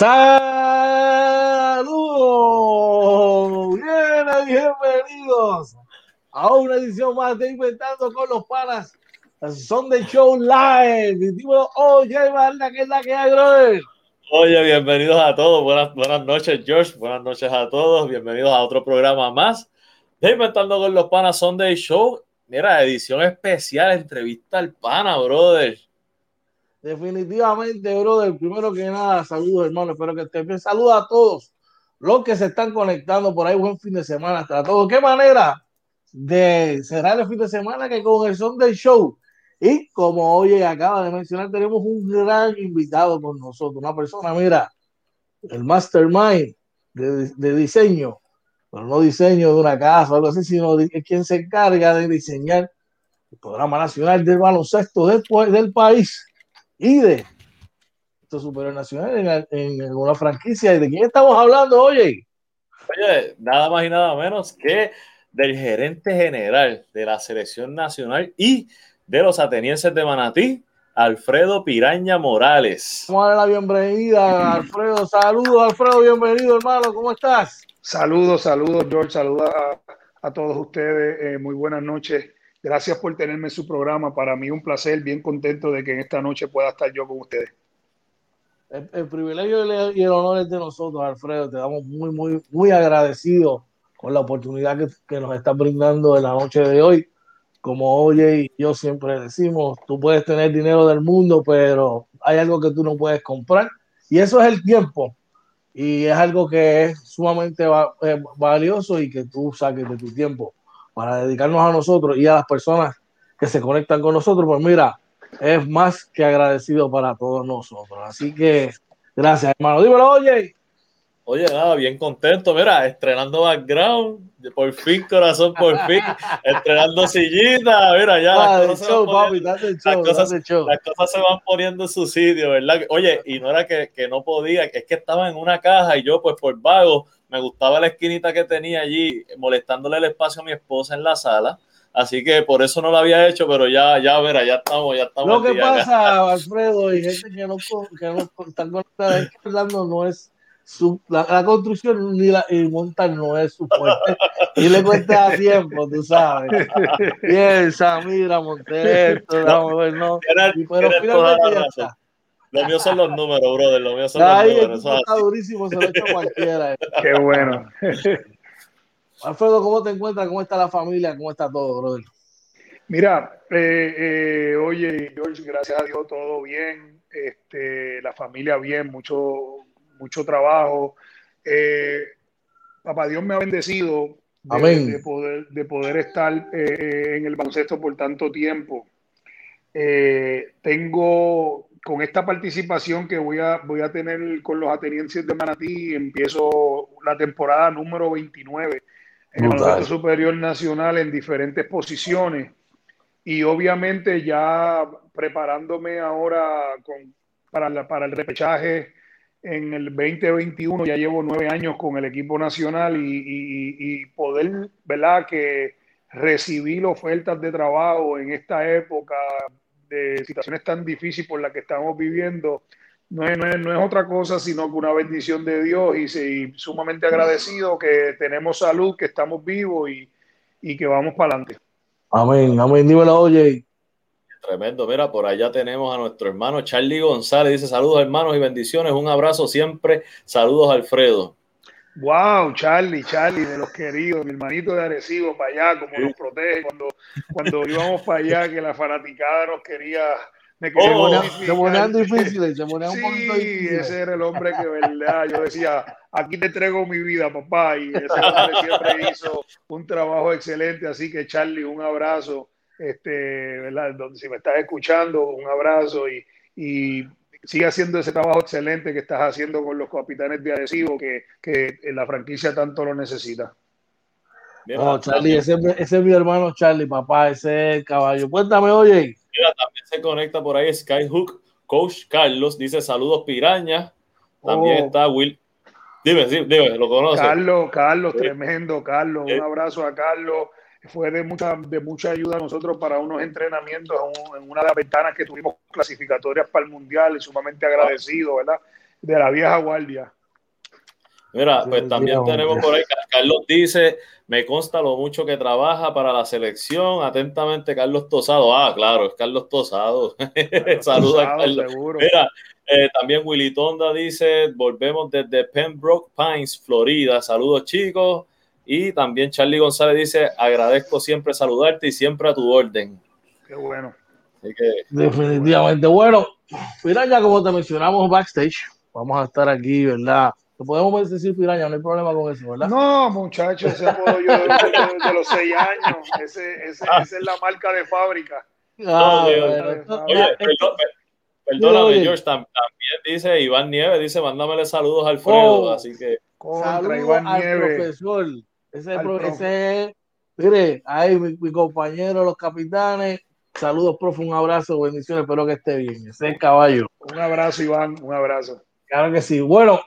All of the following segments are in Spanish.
Saludos, bien, bienvenidos a una edición más de Inventando con los Panas. Sunday Show Live. Dímelo, oye, Barna, ¿qué es la que hay, brother? Oye, bienvenidos a todos. Buenas, buenas noches, George. Buenas noches a todos. Bienvenidos a otro programa más de Inventando con los Panas Sunday Show. Mira, edición especial, entrevista al pana, brother. Definitivamente, brother. Primero que nada, saludos, hermano. Espero que estén bien. Saludos a todos los que se están conectando por ahí. Buen fin de semana hasta todos. ¿Qué manera de cerrar el fin de semana que con el Sunday Show? Y como oye acaba de mencionar, tenemos un gran invitado con nosotros, una persona, mira, el mastermind de, de diseño, pero no diseño de una casa o algo así, sino es quien se encarga de diseñar el programa nacional del baloncesto del, del país y de esto superior nacional en, en, una franquicia. ¿Y de quién estamos hablando, oye? Oye, nada más y nada menos que del gerente general de la selección nacional y de los atenienses de Manatí, Alfredo Piraña Morales. Vamos a darle la bienvenida, Alfredo. Saludos, Alfredo, bienvenido, hermano. ¿Cómo estás? Saludos, saludos, George. Saludos a, a todos ustedes. Eh, muy buenas noches. Gracias por tenerme en su programa. Para mí un placer, bien contento de que en esta noche pueda estar yo con ustedes. El, el privilegio y el honor es de nosotros, Alfredo. Te damos muy, muy, muy agradecidos con la oportunidad que, que nos estás brindando en la noche de hoy como oye y yo siempre decimos, tú puedes tener dinero del mundo, pero hay algo que tú no puedes comprar y eso es el tiempo. Y es algo que es sumamente va, eh, valioso y que tú saques de tu tiempo para dedicarnos a nosotros y a las personas que se conectan con nosotros. Pues mira, es más que agradecido para todos nosotros. Así que gracias, hermano. Dímelo, oye. Oye, nada, bien contento. Mira, estrenando background, por fin, corazón, por fin. estrenando sillita, mira, ya. Las, cosas show, poniendo, papi, show, las, cosas, show. las, cosas, se van poniendo en su sitio, ¿verdad? Oye, y no era que, que, no podía, es que estaba en una caja y yo, pues por vago, me gustaba la esquinita que tenía allí, molestándole el espacio a mi esposa en la sala. Así que por eso no lo había hecho, pero ya, ya, verá, ya estamos, ya estamos. Lo que pasa, acá. Alfredo, y gente que no, que no están conectadas, es que Orlando no es su, la, la, construcción ni la, y montar no es su fuerte. Y le cuesta tiempo, tú sabes. Piensa, mira, monté esto, vamos a ver, no. Era, y, pero finalmente ya está. Lo mío son los números, brother. Lo mío son los números. Está durísimo, se lo echa cualquiera. Qué bueno. Alfredo, ¿cómo te encuentras? ¿Cómo está la familia? ¿Cómo está todo, brother? Mira, eh, eh, oye, George, gracias a Dios, todo bien. Este, la familia bien, mucho, mucho trabajo. Eh, papá Dios me ha bendecido de, de, poder, de poder, estar eh, en el baloncesto por tanto tiempo. Eh, tengo con esta participación que voy a, voy a tener con los atenienses de Manatí, empiezo la temporada número 29 en el baloncesto superior nacional en diferentes posiciones y obviamente ya preparándome ahora con, para, la, para el repechaje en el 2021 ya llevo nueve años con el equipo nacional y, y, y, poder, ¿verdad? Que recibir ofertas de trabajo en esta época de situaciones tan difíciles por las que estamos viviendo, no es, no es, no es otra cosa sino que una bendición de Dios y, y sumamente agradecido que tenemos salud, que estamos vivos y, y que vamos para adelante. Amén, amén, dímelo, oye. Tremendo, mira, por allá tenemos a nuestro hermano Charlie González, dice saludos hermanos y bendiciones, un abrazo siempre, saludos Alfredo. Wow, Charlie, Charlie, de los queridos, mi hermanito de Arecibo, para allá, como nos protege. Cuando, cuando íbamos para allá, que la fanaticada nos quería... Me quería oh, se ponían difíciles, se ponían sí, un poquito difíciles. ese era el hombre que, verdad, yo decía, aquí te entrego mi vida, papá, y ese hombre siempre hizo un trabajo excelente, así que Charlie, un abrazo. Este, ¿verdad? Si me estás escuchando, un abrazo y, y, sigue haciendo ese trabajo excelente que estás haciendo con los capitanes de adhesivo que, que la franquicia tanto lo necesita. No, Charlie, ese, ese, es mi hermano Charlie, papá, ese es el caballo. Cuéntame, oye. Mira, también se conecta por ahí Skyhook, Coach Carlos, dice saludos piraña. También oh. está Will. Dime, dime, lo conoces. Carlos, Carlos, sí. tremendo, Carlos. Sí. Un abrazo a Carlos fue de mucha, de mucha ayuda a nosotros para unos entrenamientos en una de las ventanas que tuvimos clasificatorias para el Mundial y sumamente agradecido, ¿verdad? de la vieja guardia. Mira, pues también tenemos por ahí, Carlos dice, me consta lo mucho que trabaja para la selección. Atentamente, Carlos Tosado. Ah, claro, es Carlos Tosado. Saludos a Carlos. Mira, eh, también Willy Tonda dice, volvemos desde Pembroke Pines, Florida. Saludos chicos. Y también Charlie González dice, agradezco siempre saludarte y siempre a tu orden. Qué bueno. Definitivamente. Bueno, ya como te mencionamos backstage, vamos a estar aquí, ¿verdad? podemos decir piraña, no hay problema con eso, ¿verdad? No, muchachos, ese apodo yo de, los seis años. Ese, ese, esa es la marca de fábrica. Ah, oye, perdóname, George, también dice Iván Nieves, dice, mándamele saludos a Alfredo, oh, así que... Contra Iván al Nieves. profesor. Ese, ese mire, ahí mi, mi, compañero, los capitanes, saludos, profe, un abrazo, bendiciones, espero que esté bien. Ese es el caballo. Un abrazo, Iván, un abrazo. Claro que sí. Bueno,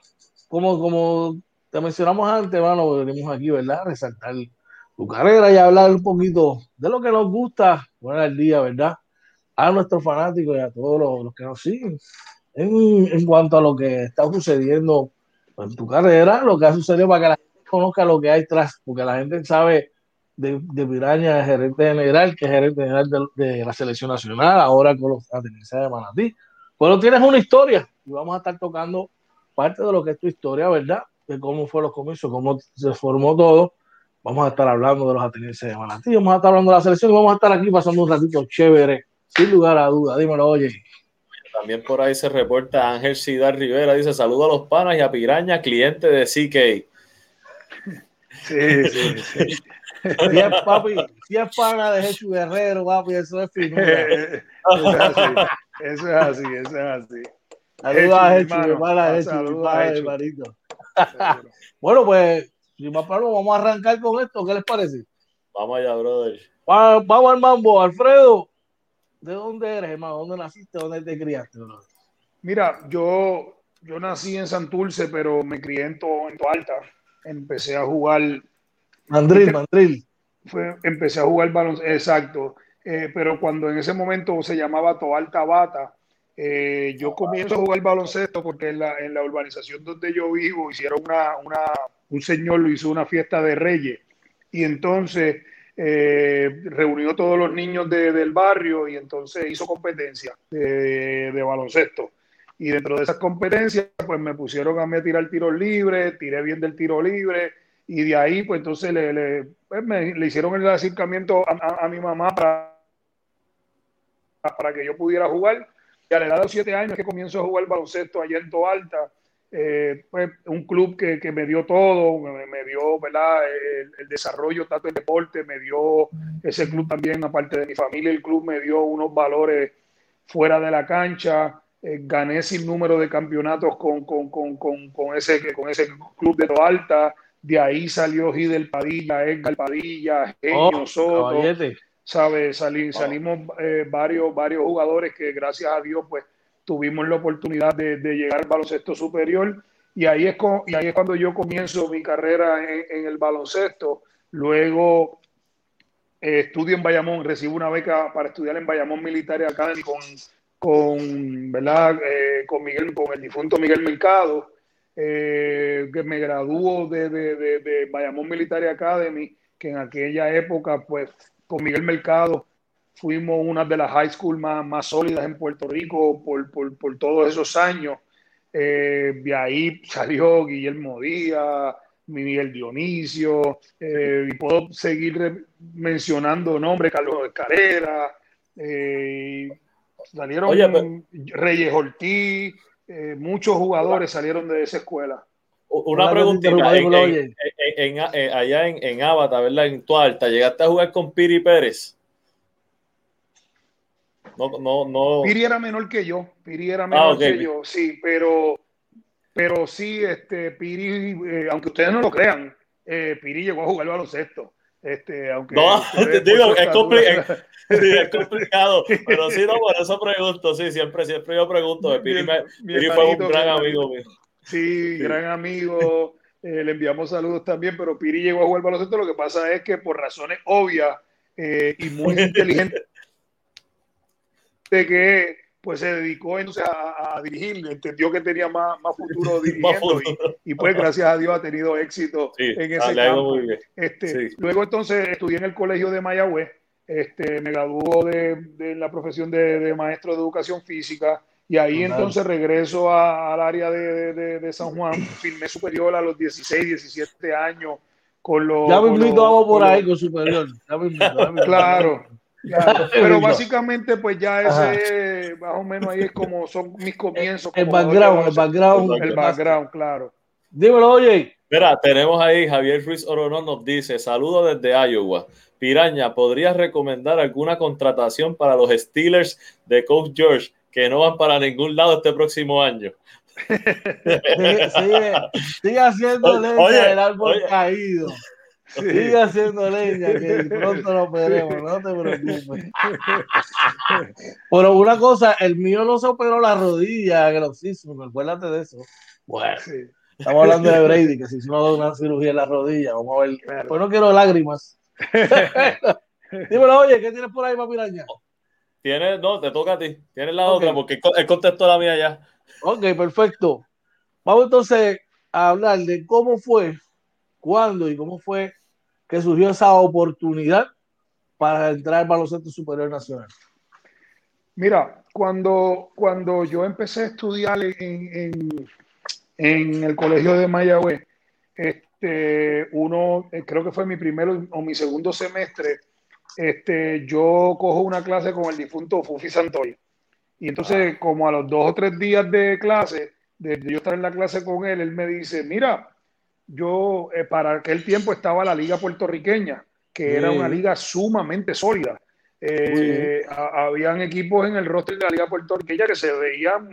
como, como te mencionamos antes, hermano, venimos aquí, ¿verdad? Resaltar tu carrera y hablar un poquito de lo que nos gusta, bueno, el día, ¿verdad? A nuestros fanáticos y a todos los, que nos siguen. En, en, cuanto a lo que está sucediendo en tu carrera, lo que ha sucedido para que la conozca lo que hay tras, porque la gente sabe de, de Piraña, gerente general, que es gerente general de, la selección nacional, ahora con los atenienses de Manatí. Bueno, tienes una historia y vamos a estar tocando parte de lo que es tu historia, ¿verdad? De cómo fue los comienzos, cómo se formó todo. Vamos a estar hablando de los atenienses de Manatí, vamos a estar hablando de la selección y vamos a estar aquí pasando un ratito chévere, sin lugar a duda. Dímelo, oye. También por ahí se reporta Ángel Cidar Rivera, dice saludo a los panas y a Piraña, cliente de CK. Sí, sí, sí. Si es, papi, si es pana de Jesús Guerrero, papi, eso es finura. eso es así, eso es así, eso es así. Saludos a Jesús, Saludos a Jesús. bueno, pues, si más vamos a arrancar con esto. ¿Qué les parece? Vamos allá, brother. Vamos al mambo. Alfredo, ¿de dónde eres, hermano? ¿Dónde naciste? ¿Dónde te criaste? Mira, yo, yo nací en Santurce, pero me crié en, to, en Toalta. Empecé a jugar. Mandril, Mandril. Fue, empecé a jugar baloncesto, exacto. Eh, pero cuando en ese momento se llamaba Toalta Bata, eh, yo comienzo a jugar baloncesto porque en la, en la urbanización donde yo vivo hicieron una, una, un señor lo hizo una fiesta de reyes y entonces eh, reunió todos los niños del barrio y entonces hizo competencia de, de, baloncesto. Y dentro de esas competencias, pues me pusieron a mí a tirar tiros libres, tiré bien del tiro libre y de ahí, pues entonces le, le, pues me, le hicieron el acercamiento a, a, mi mamá para, para que yo pudiera jugar. A la edad de los siete años que comienzo a jugar baloncesto allá en Toalta, eh, pues un club que, que, me dio todo, me, dio ¿verdad? El, desarrollo tanto del deporte, me dio ese club también, aparte de mi familia, el club me dio unos valores fuera de la cancha, eh, gané sin número de campeonatos con, con, con, con, ese, con ese club de Toalta, de ahí salió Gidel Padilla, Edgar Padilla, Genio oh, Soto. ¿sabes? salimos eh, varios, varios jugadores que gracias a Dios pues tuvimos la oportunidad de, llegar al baloncesto superior y ahí es, y ahí es cuando yo comienzo mi carrera en, el baloncesto. Luego eh, estudio en Bayamón, recibo una beca para estudiar en Bayamón Military Academy con, con, ¿verdad? Eh, con, Miguel, con el difunto Miguel Mercado, que me graduó de, de, de, de Bayamón Military Academy, que en aquella época pues con Miguel Mercado fuimos una de las high school más, más sólidas en Puerto Rico por, por, por todos esos años. Eh, de ahí salió Guillermo Díaz, Miguel Dionisio, eh, y puedo seguir mencionando nombres, Carlos Carrera, eh, salieron Reyes Ortiz, eh, muchos jugadores salieron de esa escuela. Una preguntita, en, en, eh, allá en, en Avatar, ¿verdad? En Tualta, ¿llegaste a jugar con Piri Pérez? No, no, no. Piri era menor que yo, Piri era menor ah, que yo, sí, pero, pero sí, este, Piri, eh, aunque ustedes no lo crean, eh, Piri llegó a jugar baloncesto. Este, aunque no, te digo, es, complicado, es, complicado, pero sí, no, por eso pregunto, sí, siempre, siempre yo pregunto, Piri, Piri fue un gran amigo mío. Sí, gran amigo. Eh, le enviamos saludos también, pero Piri llegó a jugar baloncesto. Lo que pasa es que por razones obvias eh, y muy inteligentes, de que pues se dedicó entonces a, dirigir, entendió que tenía más, más futuro dirigiendo y, pues gracias a Dios ha tenido éxito en ese campo. Este, Luego entonces estudié en el colegio de Mayagüez, este, me graduó de, la profesión de, maestro de educación física y ahí entonces regreso al área de, San Juan, firmé superior a los 16, 17 años con los... Ya me invito por ahí con superior. claro. Pero básicamente, pues ya ese, más o menos ahí es como son mis comienzos. El background, el background. El background, claro. Dímelo, oye. Mira, tenemos ahí Javier Ruiz Oronón nos dice: Saludos desde Iowa. Piraña, ¿podrías recomendar alguna contratación para los Steelers de Coach George que no van para ningún lado este próximo año? sigue, haciendo leña el árbol caído. Sigue haciendo leña, que pronto lo veremos, no te preocupes. Pero una cosa, el mío no se operó la rodilla en el oxígeno, acuérdate de eso. Bueno, estamos hablando de Brady, que se hizo una cirugía en la rodilla. Vamos a ver. Pues no quiero lágrimas. Dímelo, oye, ¿qué tienes por ahí, papiraña? Tienes, no, te toca a ti. Tienes la otra, porque él contestó la mía ya. Ok, perfecto. Vamos entonces a hablar de cómo fue, cuándo y cómo fue que surgió esa oportunidad para entrar al baloncesto superior nacional. Mira, cuando, cuando yo empecé a estudiar en, en, el colegio de Mayagüez, este, uno, eh, creo que fue mi primero o mi segundo semestre, este, yo cojo una clase con el difunto Fufi Santoy. Y entonces, como a los dos o tres días de clase, de yo estar en la clase con él, él me dice, mira, yo eh, para aquel tiempo estaba la liga puertorriqueña, que era una liga sumamente sólida. Eh, habían equipos en el roster de la liga puertorriqueña que se veían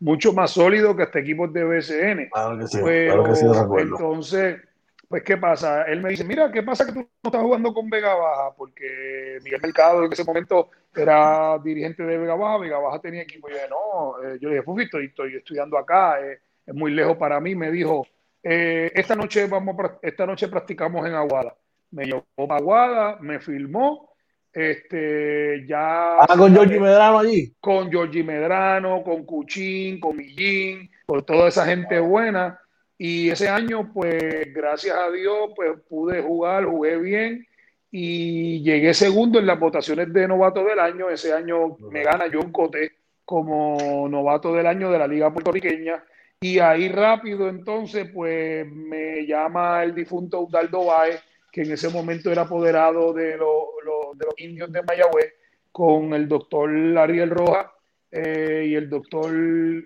mucho más sólidos que hasta equipos de. Claro que sí, Pero, que sí, entonces, pues, ¿qué pasa? Él me dice, mira, ¿qué pasa que tú no estás jugando con Vega Baja? Porque Miguel Mercado en ese momento era dirigente de Vega Baja, Vega Baja tenía equipo. Y yo dije, no, eh, yo le dije, Fufi, estoy, estoy estudiando acá, eh, es muy lejos para mí. Me dijo, eh, esta, noche vamos, esta noche practicamos en Aguada. Me llevó a Aguada, me filmó. Este, ya. Ah, con Georgie Medrano allí. Con Georgie Medrano, con Cuchín, con Millín, con toda esa gente buena y ese año, pues gracias a Dios, pues pude jugar, jugué bien y llegué segundo en las votaciones de novato del año. Ese año me gana John Cote como novato del año de la Liga Puertorriqueña. Y ahí rápido entonces, pues me llama el difunto Udaldo Baez, que en ese momento era apoderado de, de los indios de Mayagüez, con el doctor Ariel Roja eh, y el doctor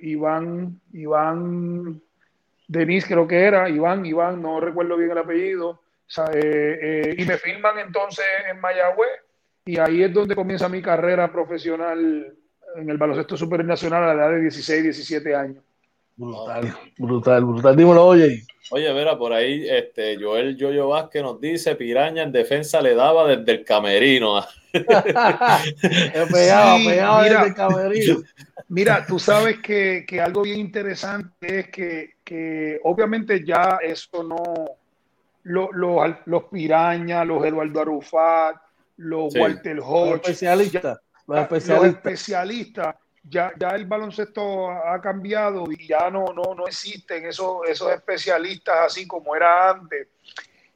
Iván, Iván Denis creo que era, Iván, Iván, no recuerdo bien el apellido, eh, eh, y me firman entonces en Mayagüez, y ahí es donde comienza mi carrera profesional en el baloncesto supernacional a la edad de 16, 17 años. Brutal, brutal, brutal. Dímelo, oye. Oye, Vera, por ahí este, Joel Yoyo Vázquez nos dice, Piraña en defensa le daba desde el camerino. pegaba, pegaba desde el camerino. Mira, tú sabes que, que, algo bien interesante es que, que obviamente ya eso no, los, los, Piraña, los Eduardo Arufat, los Walter Hodge, los especialistas, los especialistas, ya, ya el baloncesto ha cambiado y ya no, no, no existen esos, esos especialistas así como era antes.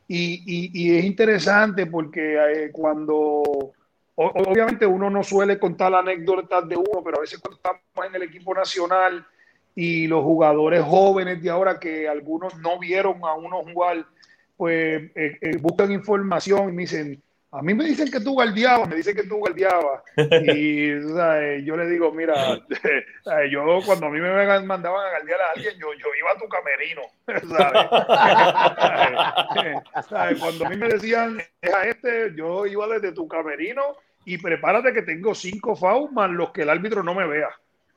Y, y, es interesante porque eh, cuando, obviamente uno no suele contar anécdotas de uno, pero a veces cuando estamos en el equipo nacional y los jugadores jóvenes de ahora que algunos no vieron a uno jugar, pues eh, eh, buscan información y me dicen, a mí me dicen que tú guardiabas, me dicen que tú guardiabas. Y yo le digo, mira, yo cuando a mí me mandaban a guardiar a alguien, yo, yo iba a tu camerino. ¿sabes? Cuando a mí me decían, es a este, yo iba desde tu camerino y prepárate que tengo cinco fouls más los que el árbitro no me vea.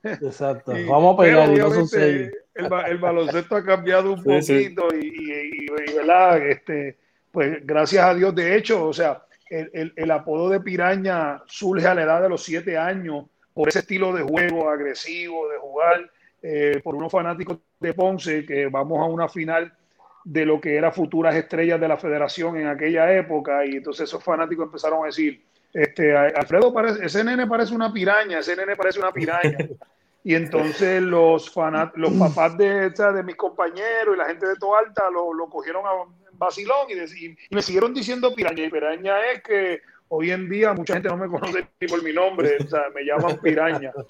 Exacto, vamos a pegar. el, el, baloncesto ha cambiado un poquito Y, y, y, ¿verdad? Este, pues gracias a Dios, de hecho, o sea, el, el, apodo de Piraña surge a la edad de los siete años por ese estilo de juego agresivo, de jugar, eh, por unos fanáticos de Ponce, que vamos a una final de lo que era futuras estrellas de la federación en aquella época, y entonces esos fanáticos empezaron a decir, este, Alfredo parece, ese nene parece una piraña, ese nene parece una piraña. Y entonces los, fanat, los papás de, de mis compañeros y la gente de Toalta lo, lo cogieron a vacilón y, y, me siguieron diciendo piraña. Y piraña es que hoy en día mucha gente no me conoce ni por mi nombre, o sea, me llaman piraña.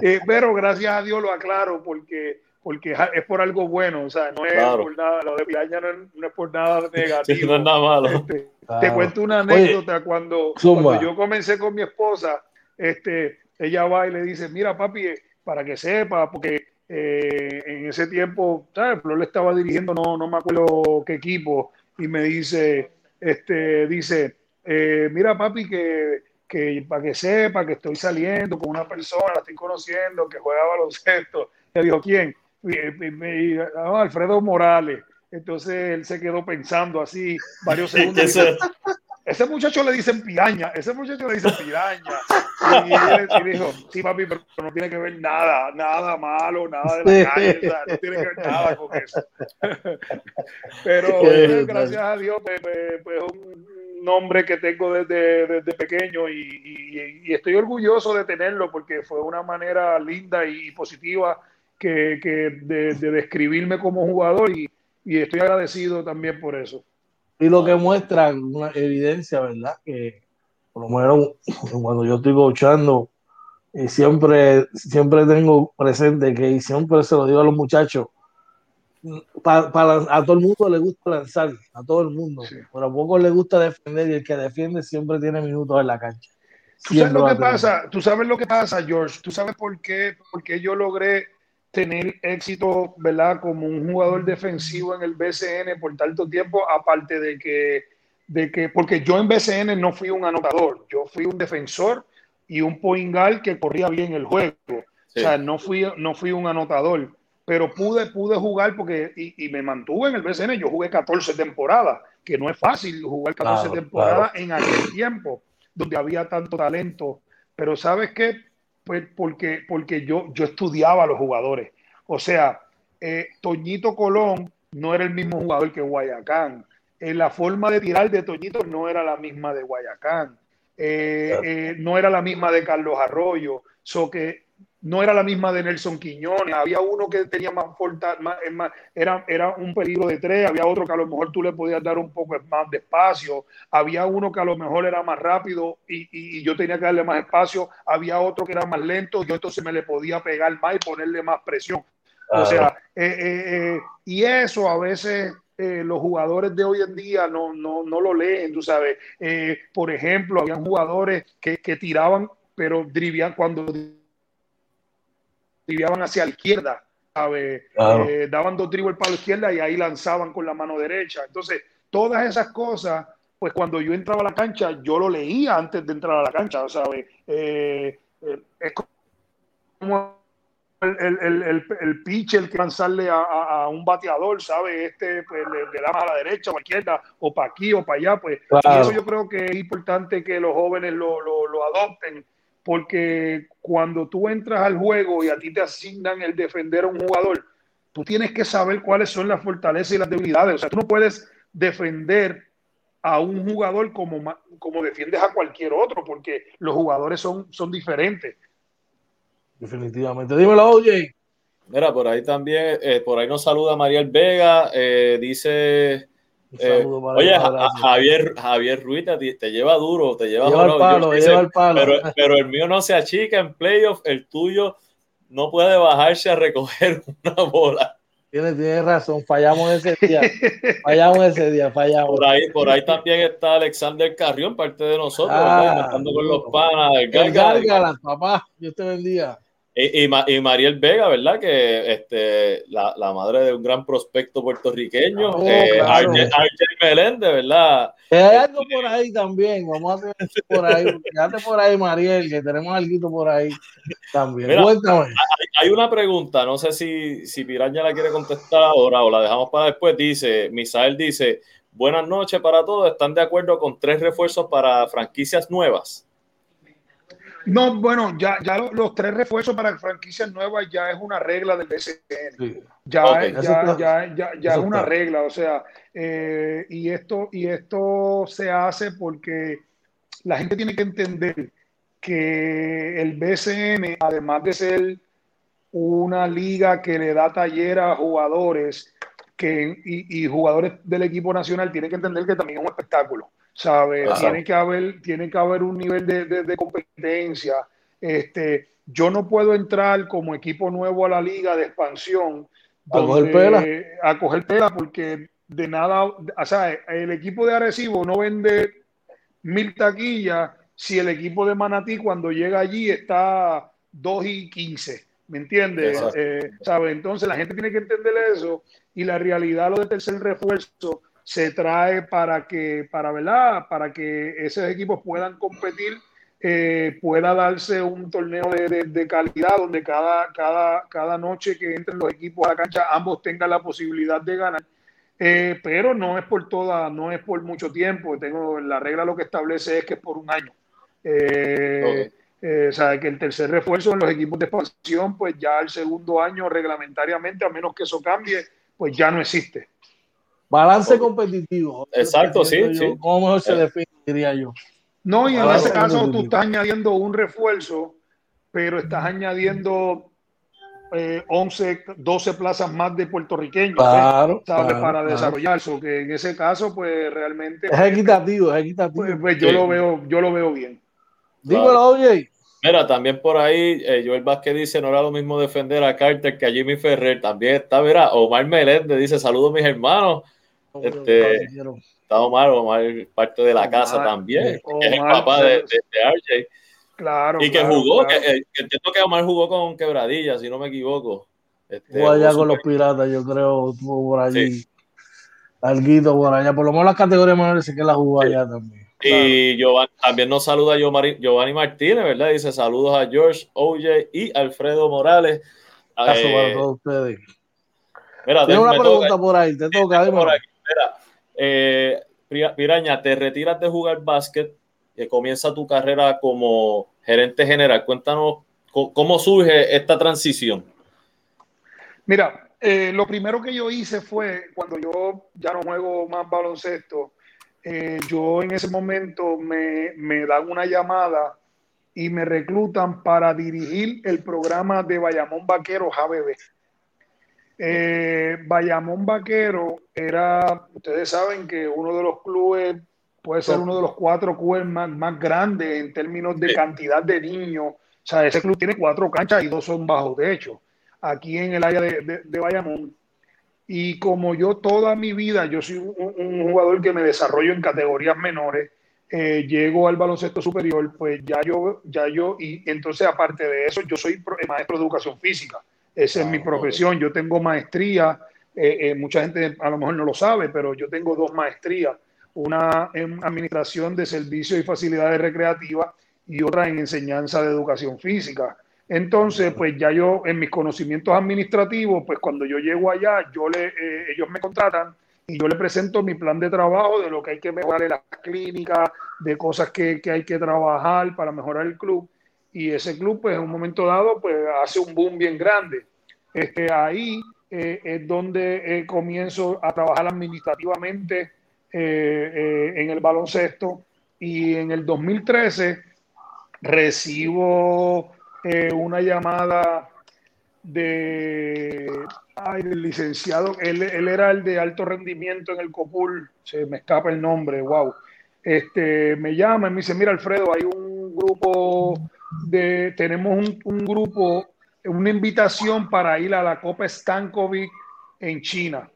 Eh, pero gracias a Dios lo aclaro porque porque es por algo bueno, o sea, no es por nada, lo de piraña no es, no es por nada negativo. no es nada malo. Este, Te cuento una anécdota cuando, cuando, yo comencé con mi esposa, este, ella va y le dice, mira papi, eh, para que sepa, porque eh, en ese tiempo, ¿sabes? Flor le estaba dirigiendo, no, no me acuerdo qué equipo, y me dice, este, dice, eh, mira papi, que, que para que sepa que estoy saliendo con una persona, la estoy conociendo, que juega baloncesto. Le dijo, ¿quién? Alfredo Morales. Entonces él se quedó pensando así varios segundos. Ese muchacho le dicen piraña, ese muchacho le dicen piraña. Y, dijo, sí, papi, pero no tiene que ver nada, nada malo, nada de la calle, no tiene que ver nada con eso. pero gracias a Dios, pues, pues, pues, un nombre que tengo desde, desde pequeño y, y, estoy orgulloso de tenerlo porque fue una manera linda y positiva que, que de, describirme como jugador y, estoy agradecido también por eso. Y lo que muestra una evidencia, ¿verdad? Que por lo menos cuando yo estoy coachando, y siempre, siempre tengo presente que y siempre se lo digo a los muchachos, para, a todo el mundo le gusta lanzar, a todo el mundo, pero a pocos le gusta defender y el que defiende siempre tiene minutos en la cancha. ¿Tú sabes lo que pasa? Tú sabes lo que pasa, George. Tú sabes por qué, porque yo logré tener éxito, ¿verdad? Como un jugador defensivo en el BCN por tanto tiempo, aparte de que, de que, porque yo en BCN no fui un anotador, yo fui un defensor y un poingal que corría bien el juego. O sea, no fui, no fui un anotador, pero pude, pude jugar porque, y, me mantuve en el BCN, yo jugué 14 temporadas, que no es fácil jugar 14 temporadas en aquel tiempo, donde había tanto talento. Pero sabes qué, porque, porque yo, yo estudiaba a los jugadores. O sea, eh, Toñito Colón no era el mismo jugador que Guayacán. Eh, la forma de tirar de Toñito no era la misma de Guayacán. Eh, no era la misma de Carlos Arroyo. So que no era la misma de Nelson Quiñones, había uno que tenía más, más, era, era un peligro de tres, había otro que a lo mejor tú le podías dar un poco más de espacio, había uno que a lo mejor era más rápido y, y, yo tenía que darle más espacio, había otro que era más lento, yo entonces me le podía pegar más y ponerle más presión. O sea, eh, eh, eh, y eso a veces los jugadores de hoy en día no, no, no lo leen, tú sabes. por ejemplo, había jugadores que, que tiraban, pero drivían cuando driviaban hacia la izquierda, eh, daban dos dribbles para la izquierda y ahí lanzaban con la mano derecha. Entonces, todas esas cosas, pues cuando yo entraba a la cancha, yo lo leía antes de entrar a la cancha, ¿sabes? Eh, eh, es como el, el, el, el, pitcher que lanzarle a, a, un bateador, ¿sabe? Este pues, le, da más a la derecha o a la izquierda, o para aquí o para allá, pues. Y eso yo creo que es importante que los jóvenes lo, lo, lo adopten porque cuando tú entras al juego y a ti te asignan el defender a un jugador, tú tienes que saber cuáles son las fortalezas y las debilidades. O sea, tú no puedes defender a un jugador como, como defiendes a cualquier otro, porque los jugadores son, son diferentes. Definitivamente. Dímelo, oye. Mira, por ahí también, eh, por ahí nos saluda Mariel Vega, eh, dice eh, oye, Javier, Javier Ruiz te, lleva duro, te lleva, duro. Palo, el palo. Pero, pero, el mío no se achica en playoff, el tuyo no puede bajarse a recoger una bola. Tienes, tienes razón, fallamos ese día. fallamos ese día, fallamos. Por ahí, por ahí también está Alexander Carrión, parte de nosotros, ah, con los panas. El papá, Dios te bendiga. Y, y, Mariel Vega, ¿verdad? Que este, la, la, madre de un gran prospecto puertorriqueño, oh, eh, Meléndez, ¿verdad? hay algo por ahí también, vamos a hacer por ahí, quédate por ahí, Mariel, que tenemos algo por ahí también. Cuéntame. Hay, una pregunta, no sé si, si Piraña la quiere contestar ahora o la dejamos para después. Dice, Misael dice, buenas noches para todos, ¿están de acuerdo con tres refuerzos para franquicias nuevas? No, bueno, ya, ya los, tres refuerzos para franquicias nuevas ya es una regla del BCN. Ya, ya, ya, ya, ya, es una regla, o sea, eh, y, esto, y esto se hace porque la gente tiene que entender que el BCN, además de ser una liga que le da taller a jugadores que, y, jugadores del equipo nacional, tiene que entender que también es un espectáculo. ¿Sabe? Tiene que haber, tiene que haber un nivel de, de, competencia. Este, yo no puedo entrar como equipo nuevo a la liga de expansión a coger pela. A coger pela porque de nada, o sea, el equipo de Arecibo no vende mil taquillas si el equipo de Manatí cuando llega allí está 2 y 15. ¿Me entiendes? Eh, Entonces la gente tiene que entender eso y la realidad, lo de tercer refuerzo, se trae para que, para, ¿verdad? Para que esos equipos puedan competir, eh, pueda darse un torneo de, de, calidad donde cada, cada, cada noche que entren los equipos a la cancha ambos tengan la posibilidad de ganar. Eh, pero no es por toda, no es por mucho tiempo. Tengo la regla lo que establece es que es por un año. Eh, o sea, que el tercer refuerzo en los equipos de expansión, pues ya el segundo año reglamentariamente, a menos que eso cambie, pues ya no existe. Balance competitivo. Exacto, sí, ¿Cómo se define, diría yo? No, y en ese caso tú estás añadiendo un refuerzo, pero estás añadiendo 11, eh, 12 plazas más de puertorriqueños claro, para desarrollar eso, que en ese caso, pues realmente. Es equitativo, es equitativo. Pues, pues yo, lo veo, yo lo veo bien. Dímelo, oye. Mira, también por ahí, eh, Joel Vázquez dice, no era lo mismo defender a Carter que a Jimmy Ferrer. También está, mira, Omar Meléndez dice, saludos mis hermanos. Este, está Omar, Omar parte de la casa también, es el papá de, RJ. Claro. Y que jugó, Que, eh, que, entiendo que Omar jugó con Quebradilla, si no me equivoco. Este, allá con los piratas, yo creo, tuvo por allí. Sí. Alguito por allá, por lo menos las categorías menores sé que la jugó allá también. Y Giovanni, también nos saluda Giovanni Martínez, ¿verdad? Dice saludos a George, OJ y Alfredo Morales. Caso para eh, todos ustedes. Mira, Tengo una pregunta por ahí, te toca. Por aquí. Eh, Piraña, te retiras de jugar básquet, que comienza tu carrera como gerente general. Cuéntanos cómo surge esta transición. Mira, eh, lo primero que yo hice fue cuando yo ya no juego más baloncesto, eh, yo en ese momento me, me, dan una llamada y me reclutan para dirigir el programa de Bayamón Vaquero JBB. Eh, Bayamón Vaquero era, ustedes saben que uno de los clubes puede ser uno de los cuatro clubes más, más grandes en términos de cantidad de niños. O sea, ese club tiene cuatro canchas y dos son bajo techo aquí en el área de, de, Bayamón. Y como yo toda mi vida, yo soy un, jugador que me desarrollo en categorías menores, eh, llego al baloncesto superior, pues ya yo, ya yo, y entonces aparte de eso, yo soy maestro de educación física. Esa es mi profesión. Yo tengo maestría. Eh, eh, mucha gente a lo mejor no lo sabe, pero yo tengo dos maestrías. Una en administración de servicios y facilidades recreativas y otra en enseñanza de educación física. Entonces, pues ya yo en mis conocimientos administrativos, pues cuando yo llego allá, yo le, eh, ellos me contratan y yo le presento mi plan de trabajo de lo que hay que mejorar en las clínicas, de cosas que, que hay que trabajar para mejorar el club y ese club, pues en un momento dado, pues hace un boom bien grande. Este, ahí eh, es donde eh, comienzo a trabajar administrativamente eh, en el baloncesto y en el 2013 recibo una llamada de ay, del licenciado, él, él, era el de alto rendimiento en el COPUL, se me escapa el nombre, wow. Este, me llama y me dice, mira Alfredo, hay un grupo tenemos un, grupo, una invitación para ir a la Copa Stankovic en China.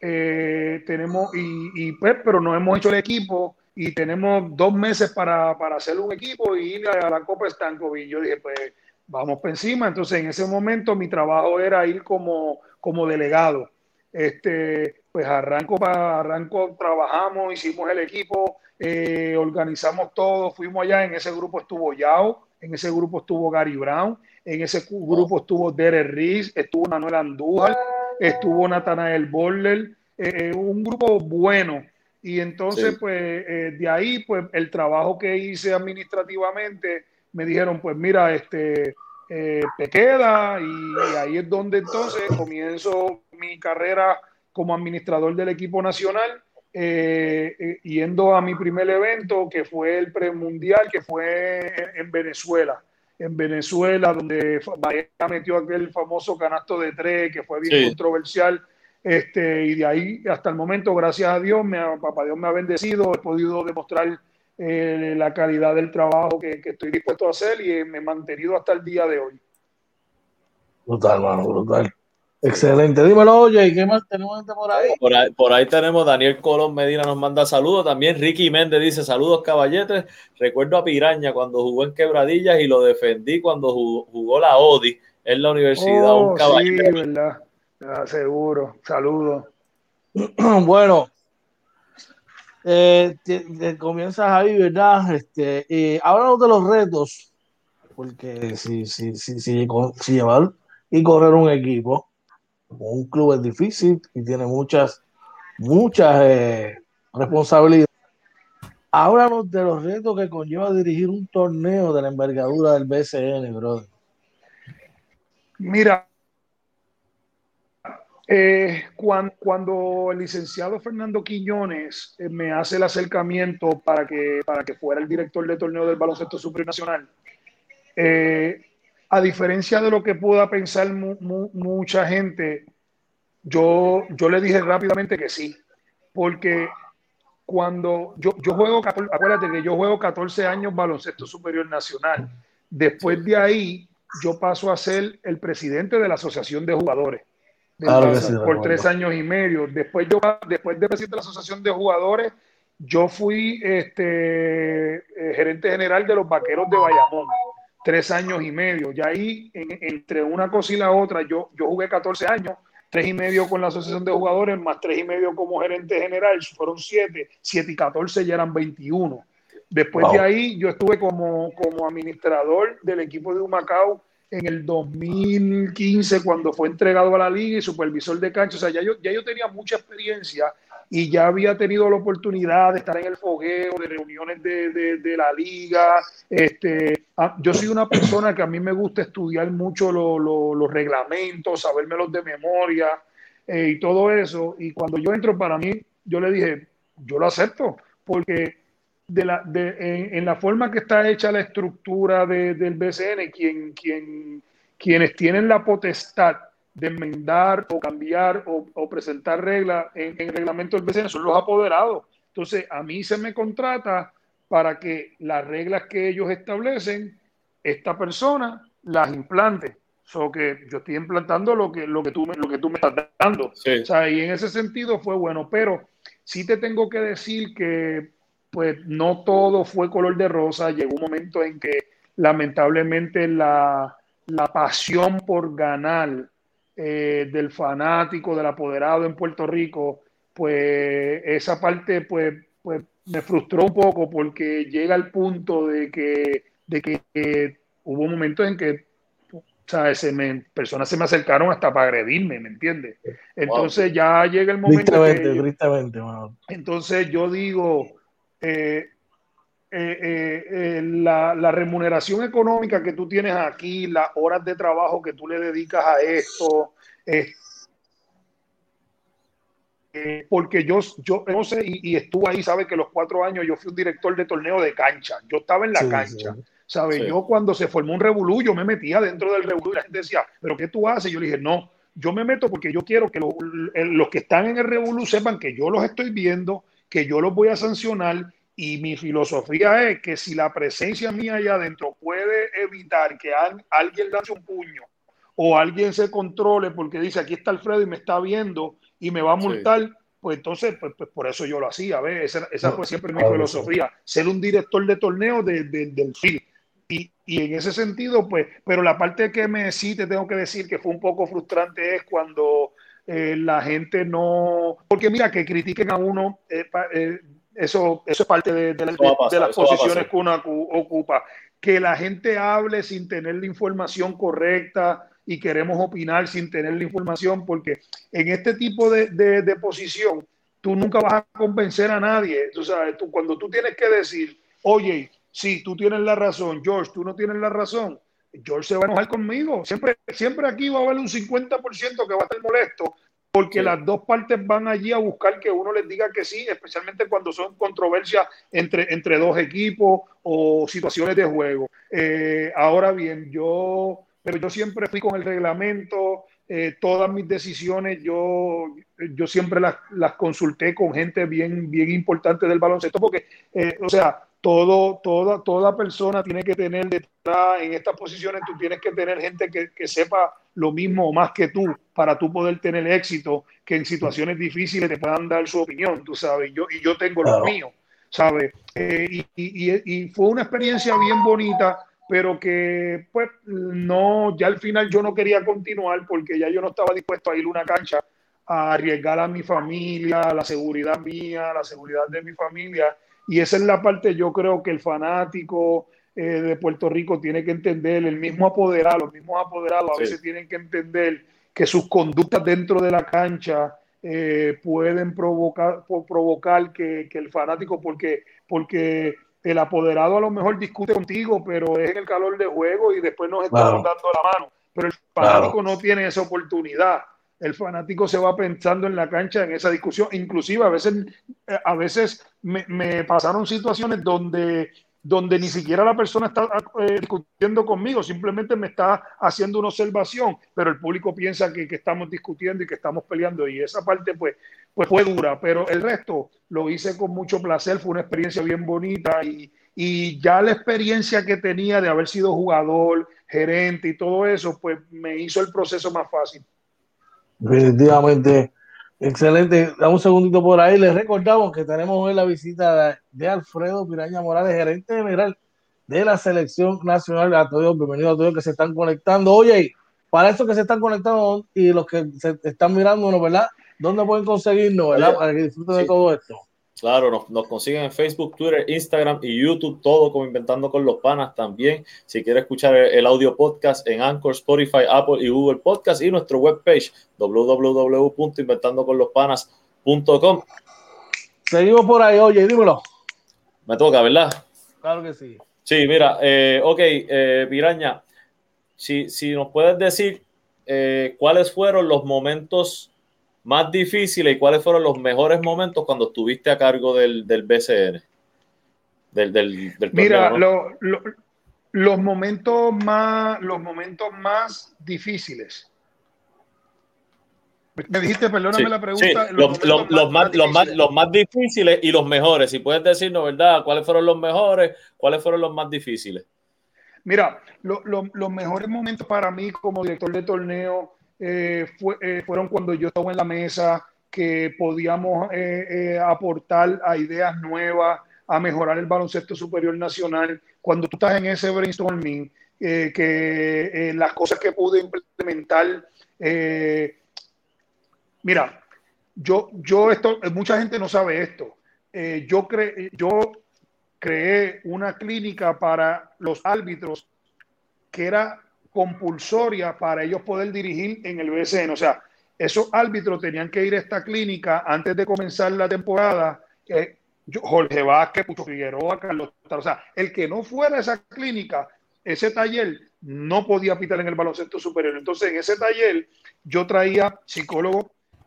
Eh, tenemos, y, pues, pero no hemos hecho el equipo y tenemos dos meses para, hacer un equipo y ir a la Copa Stankovic. Yo dije, pues vamos por encima. Entonces, en ese momento mi trabajo era ir como, como delegado. Este, pues arranco, para, arranco, trabajamos, hicimos el equipo, eh, organizamos todo, fuimos allá, en ese grupo estuvo Yao, en ese grupo estuvo Gary Brown, en ese grupo estuvo Derek Reese, estuvo Manuel Andújar, estuvo Nathanael Boller, eh, eh, un grupo bueno. Y entonces, pues, eh, de ahí, pues, el trabajo que hice administrativamente, me dijeron, pues, mira, este, te queda, y, ahí es donde entonces comienzo mi carrera como administrador del equipo nacional eh, yendo a mi primer evento, que fue el premundial, que fue en Venezuela. En Venezuela, donde Bahía metió aquel famoso canasto de tres, que fue bien controversial. Este, y de ahí hasta el momento, gracias a Dios, me, papá Dios me ha bendecido, he podido demostrar eh, la calidad del trabajo que, que, estoy dispuesto a hacer y me he mantenido hasta el día de hoy. Brutal, mano, brutal. Excelente. Dímelo, oye, ¿qué más tenemos por ahí? por ahí? Por ahí tenemos Daniel Colón Medina nos manda saludos. También Ricky Méndez dice saludos caballetes. Recuerdo a Piraña cuando jugó en Quebradillas y lo defendí cuando jugó, la ODI en la universidad. un oh, caballete. Sí, verdad. Ah, seguro. Saludos. bueno, eh, comienzas ahí, ¿verdad? Este, eh, háblanos de los retos, porque si, si, si, si, si llevar y correr un equipo, un club es difícil y tiene muchas, muchas eh, responsabilidades. Háblanos de los retos que conlleva dirigir un torneo de la envergadura del BCN, brother. Mira, eh, cuando, el licenciado Fernando Quiñones eh, me hace el acercamiento para que, para que fuera el director de torneo del baloncesto supranacional, eh, a diferencia de lo que pueda pensar mucha gente, yo, yo le dije rápidamente que sí, porque cuando yo, yo juego, acuérdate que yo juego 14 años baloncesto superior nacional, después de ahí yo paso a ser el presidente de la asociación de jugadores. Por tres años y medio. Después, yo, después de presidente de la Asociación de Jugadores, yo fui este, eh, gerente general de los Vaqueros de Bayamón, tres años y medio. Y ahí, entre una cosa y la otra, yo, yo jugué 14 años, tres y medio con la Asociación de Jugadores, más tres y medio como gerente general, fueron siete, siete y 14 ya eran 21. Después de ahí, yo estuve como, como administrador del equipo de Humacao en el 2015 cuando fue entregado a la liga y supervisor de cancha. O sea, ya yo, ya yo tenía mucha experiencia y ya había tenido la oportunidad de estar en el fogueo, de reuniones de, de, la liga. Este, ah, yo soy una persona que a mí me gusta estudiar mucho los reglamentos, sabérmelos de memoria eh, y todo eso. Y cuando yo entro para mí, yo le dije, yo lo acepto, porque de la, de, en, la forma que está hecha la estructura del BCN, quien, quien, quienes tienen la potestad de enmendar o cambiar o, presentar reglas en, el reglamento del BCN son los apoderados. Entonces, a mí se me contrata para que las reglas que ellos establecen, esta persona las implante. So que yo estoy implantando lo que, lo que, tú, me, lo que tú me estás dando. y en ese sentido fue bueno, pero sí te tengo que decir que pues no todo fue color de rosa. Llegó un momento en que lamentablemente la, pasión por ganar eh, del fanático, del apoderado en Puerto Rico, pues esa parte pues, pues me frustró un poco porque llega al punto de que, de que hubo momentos en que se me, personas se me acercaron hasta para agredirme, ¿me entiendes? Entonces ya llega el momento. entonces yo digo, eh, eh, eh, la, remuneración económica que tú tienes aquí, las horas de trabajo que tú le dedicas a esto, porque yo, yo no sé, y, estuve ahí, sabe que los cuatro años yo fui un director de torneo de cancha, yo estaba en la cancha. ¿Sabes? Yo cuando se formó un revolú, yo me metía dentro del revolú y la gente decía, ¿pero qué tú haces? Yo le dije, no, yo me meto porque yo quiero que los que están en el revolú sepan que yo los estoy viendo, que yo los voy a sancionar y mi filosofía es que si la presencia mía allá adentro puede evitar que alguien lance un puño o alguien se controle porque dice aquí está Alfredo y me está viendo y me va a multar, pues entonces pues, pues, por eso yo lo hacía. ¿ves? Esa, esa fue siempre mi filosofía, ser un director de torneo del FIL. Y, y, en ese sentido, pues, pero la parte que me sí te tengo que decir que fue un poco frustrante es cuando eh, la gente no, porque mira, que critiquen a uno, eh, eh, eso, eso es parte de, de, las posiciones que uno ocupa. Que la gente hable sin tener la información correcta y queremos opinar sin tener la información, porque en este tipo de, de posición tú nunca vas a convencer a nadie. Tú sabes, tú, cuando tú tienes que decir, oye, sí, tú tienes la razón, George, tú no tienes la razón, George se va a enojar conmigo. Siempre, siempre aquí va a haber un 50% que va a estar molesto porque las dos partes van allí a buscar que uno les diga que sí, especialmente cuando son controversias entre, entre dos equipos o situaciones de juego. Eh, ahora bien, yo, pero yo siempre fui con el reglamento, eh, todas mis decisiones yo, yo siempre las, las, consulté con gente bien, bien importante del baloncesto, porque, eh, o sea, todo, toda, toda persona tiene que tener detrás, en estas posiciones tú tienes que tener gente que, que, sepa lo mismo o más que tú para tú poder tener éxito, que en situaciones difíciles te puedan dar su opinión, tú sabes, yo, y yo tengo lo mío, ¿sabes? Eh, y, y, y, fue una experiencia bien bonita pero que pues no, ya al final yo no quería continuar porque ya yo no estaba dispuesto a ir a una cancha a arriesgar a mi familia, a la seguridad mía, a la seguridad de mi familia. Y esa es la parte, yo creo que el fanático eh, de Puerto Rico tiene que entender, el mismo apoderado, los mismos apoderados a veces tienen que entender que sus conductas dentro de la cancha eh, pueden provocar, provocar que, que, el fanático, porque, porque el apoderado a lo mejor discute contigo, pero es en el calor de juego y después nos estamos dando la mano. Pero el fanático no tiene esa oportunidad. El fanático se va pensando en la cancha en esa discusión. Inclusive a veces, a veces me, me pasaron situaciones donde donde ni siquiera la persona está eh, discutiendo conmigo, simplemente me está haciendo una observación, pero el público piensa que, que, estamos discutiendo y que estamos peleando y esa parte pues, pues fue dura, pero el resto lo hice con mucho placer, fue una experiencia bien bonita y, y ya la experiencia que tenía de haber sido jugador, gerente y todo eso, pues me hizo el proceso más fácil. Definitivamente Excelente. Dame un segundito por ahí. Les recordamos que tenemos hoy la visita de Alfredo Piraña Morales, gerente general de la Selección Nacional. A todos, bienvenidos a todos que se están conectando. Oye, para estos que se están conectando y los que se están mirándonos, ¿verdad? ¿Dónde pueden conseguirnos, ¿verdad? Para que disfruten de todo esto. Claro, nos, nos, consiguen en Facebook, Twitter, Instagram y YouTube, todo como Inventando con los Panas también. Si quiere escuchar el, audio podcast en Anchor, Spotify, Apple y Google Podcast y nuestro webpage www.inventandoconlospanas.com. Seguimos por ahí, oye, dímelo. Me toca, ¿verdad? Claro que sí. Sí, mira, eh, ok, eh, Piraña, si, si nos puedes decir eh, cuáles fueron los momentos más difíciles y cuáles fueron los mejores momentos cuando estuviste a cargo del, del BCN? Del, del, Mira, lo, lo, los, momentos más, los momentos más difíciles. Me dijiste, perdóname la pregunta. Sí, los, los, los, más, los, más, los más difíciles y los mejores. Si puedes decirnos, ¿verdad? ¿Cuáles fueron los mejores? ¿Cuáles fueron los más difíciles? Mira, los mejores momentos para mí como director de torneo eh, eh, fueron cuando yo estaba en la mesa, que podíamos eh, aportar a ideas nuevas, a mejorar el baloncesto superior nacional. Cuando tú estás en ese brainstorming, que las cosas que pude implementar, mira, yo, yo esto, mucha gente no sabe esto. yo, cre, yo creé una clínica para los árbitros que era compulsoria para ellos poder dirigir en el BCN. O sea, esos árbitros tenían que ir a esta clínica antes de comenzar la temporada. Jorge Vázquez, Pucho Figueroa, Carlos. O sea, el que no fuera a esa clínica, ese taller, no podía pitar en el baloncesto superior. Entonces, en ese taller, yo traía psicólogos,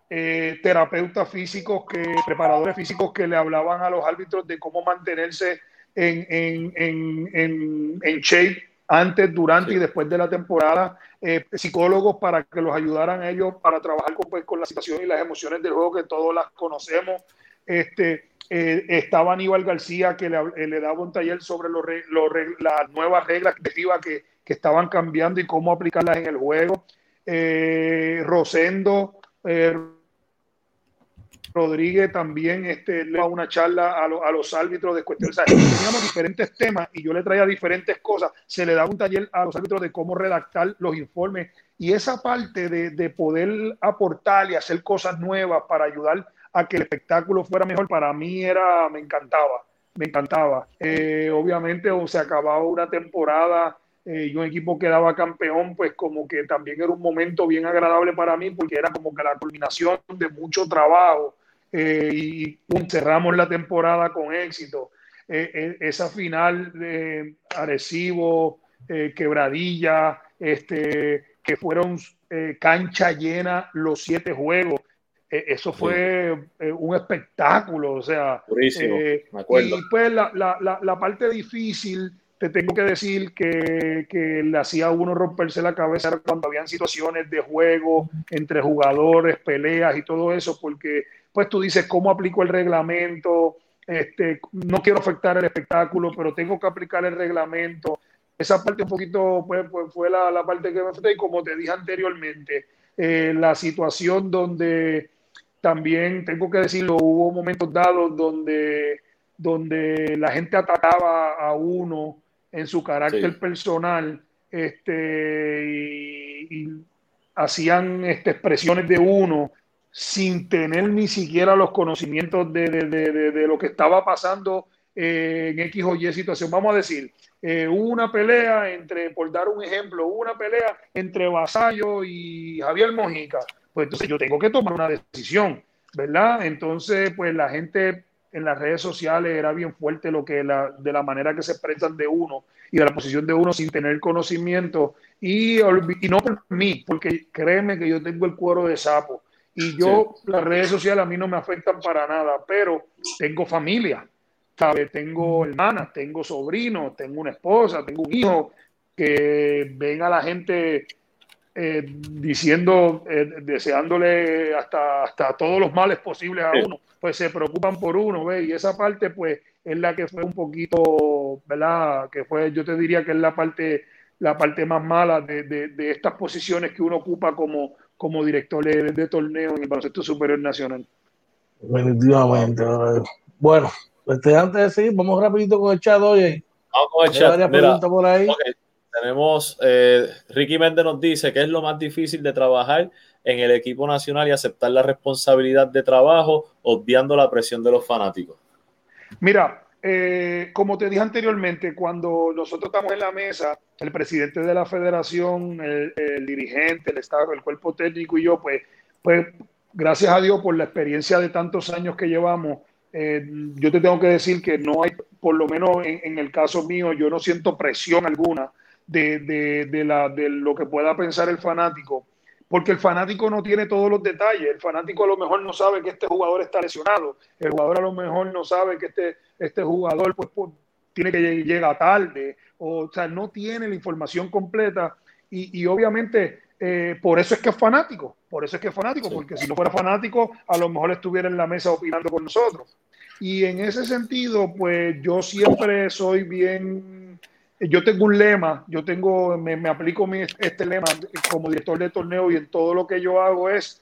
eh, terapeutas físicos, que, preparadores físicos que le hablaban a los árbitros de cómo mantenerse en, en, en, en, en shape antes, durante y después de la temporada, eh, psicólogos para que los ayudaran ellos para trabajar con, pues, con, la situación y las emociones del juego que todos las conocemos. Este, eh, estaba Aníbal García que le, eh, le daba un taller sobre los, las nuevas reglas que, que estaban cambiando y cómo aplicarlas en el juego. Rosendo Rodríguez también este, le da una charla a, a, los árbitros de cuestiones. teníamos diferentes temas y yo le traía diferentes cosas. Se le da un taller a los árbitros de cómo redactar los informes y esa parte de, de poder aportar y hacer cosas nuevas para ayudar a que el espectáculo fuera mejor, para mí era, me encantaba, me encantaba. Eh, obviamente o se acababa una temporada eh, y un equipo quedaba campeón, pues como que también era un momento bien agradable para mí porque era como que la culminación de mucho trabajo eh, y cerramos la temporada con éxito. Eh, eh, esa final de Arecibo, Quebradilla, este, que fueron cancha llena los siete juegos, eso fue eh, un espectáculo, o sea, eh, y pues la, la, la, parte difícil, te tengo que decir que, que, le hacía a uno romperse la cabeza cuando habían situaciones de juego entre jugadores, peleas y todo eso, porque pues tú dices, ¿cómo aplico el reglamento? Este, no quiero afectar el espectáculo, pero tengo que aplicar el reglamento. Esa parte un poquito pues, pues fue la, la parte que me afectó y como te dije anteriormente, eh, la situación donde también tengo que decirlo, hubo momentos dados donde, donde la gente atacaba a uno en su carácter personal este, y, hacían este, expresiones de uno sin tener ni siquiera los conocimientos de, de, de, de lo que estaba pasando eh, en X o Y situación. Vamos a decir, eh, una pelea entre, por dar un ejemplo, una pelea entre Vasallo y Javier Mojica pues entonces yo tengo que tomar una decisión, ¿verdad? Entonces, pues la gente en las redes sociales era bien fuerte lo que la, de la manera que se expresan de uno y de la posición de uno sin tener conocimiento y no por mí, porque créeme que yo tengo el cuero de sapo y yo las redes sociales a mí no me afectan para nada, pero tengo familia, ¿sabes? Tengo hermanas, tengo sobrinos, tengo una esposa, tengo un hijo que ven a la gente eh, diciendo, eh, deseándole hasta, hasta todos los males posibles a uno, pues se preocupan por uno, ¿ves? Y esa parte, pues, es la que fue un poquito, ¿verdad? Que fue, yo te diría que es la parte, la parte más mala de, de, estas posiciones que uno ocupa como, como director de, torneo en el baloncesto superior nacional. Definitivamente. Bueno, este, antes de seguir, vamos rapidito con el chat, oye. Vamos con el chat. por ahí. Tenemos, eh, Ricky Méndez nos dice que es lo más difícil de trabajar en el equipo nacional y aceptar la responsabilidad de trabajo, obviando la presión de los fanáticos. Mira, eh, como te dije anteriormente, cuando nosotros estamos en la mesa, el presidente de la federación, el, dirigente, el estado, el cuerpo técnico y yo, pues, pues gracias a Dios por la experiencia de tantos años que llevamos, eh, yo te tengo que decir que no hay, por lo menos en, el caso mío, yo no siento presión alguna de, de, la, de lo que pueda pensar el fanático, porque el fanático no tiene todos los detalles. El fanático a lo mejor no sabe que este jugador está lesionado, el jugador a lo mejor no sabe que este, este jugador pues, pues tiene que llegar tarde, o, sea, no tiene la información completa. Y, y obviamente eh, por eso es que es fanático, por eso es que es fanático, porque si no fuera fanático, a lo mejor estuviera en la mesa opinando con nosotros. Y en ese sentido, pues yo siempre soy bien yo tengo un lema, yo tengo, me, aplico este lema como director de torneo y en todo lo que yo hago es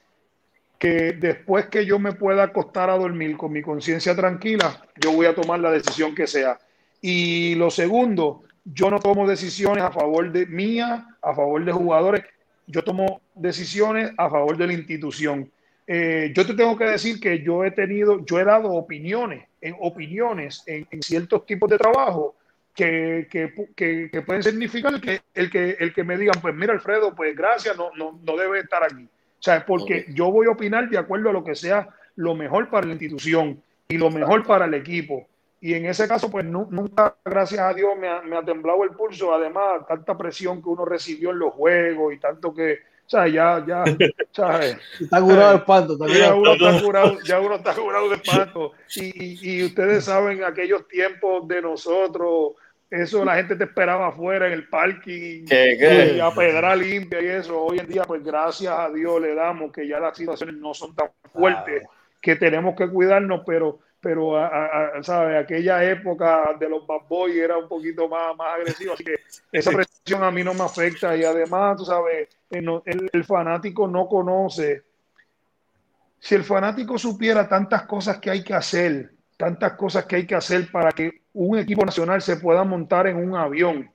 que después que yo me pueda acostar a dormir con mi conciencia tranquila, yo voy a tomar la decisión que sea. Y lo segundo, yo no tomo decisiones a favor de mía, a favor de jugadores, yo tomo decisiones a favor de la institución. Eh, yo te tengo que decir que yo he tenido, yo he dado opiniones, en opiniones en, en ciertos tipos de trabajo que, que, que, pueden significar que el, que el que me digan, pues mira Alfredo, pues gracias, no, no, no debe estar aquí. O sea, porque yo voy a opinar de acuerdo a lo que sea lo mejor para la institución y lo mejor para el equipo. Y en ese caso, pues nunca, gracias a Dios, me ha, me ha temblado el pulso. Además, tanta presión que uno recibió en los juegos y tanto que, o sea, ya, ya, ¿sabes? Está curado de espanto también. Ya uno está curado, ya uno está curado de espanto. Y, y, ustedes saben aquellos tiempos de nosotros, eso la gente te esperaba afuera en el parking, y a pedra limpia y eso. Hoy en día, pues gracias a Dios le damos que ya las situaciones no son tan fuertes, que tenemos que cuidarnos, pero pero ¿sabe? aquella época de los bad boys era un poquito más, más agresivo, así que esa presión a mí no me afecta y además, tú sabes, el, el, fanático no conoce. Si el fanático supiera tantas cosas que hay que hacer, tantas cosas que hay que hacer para que un equipo nacional se pueda montar en un avión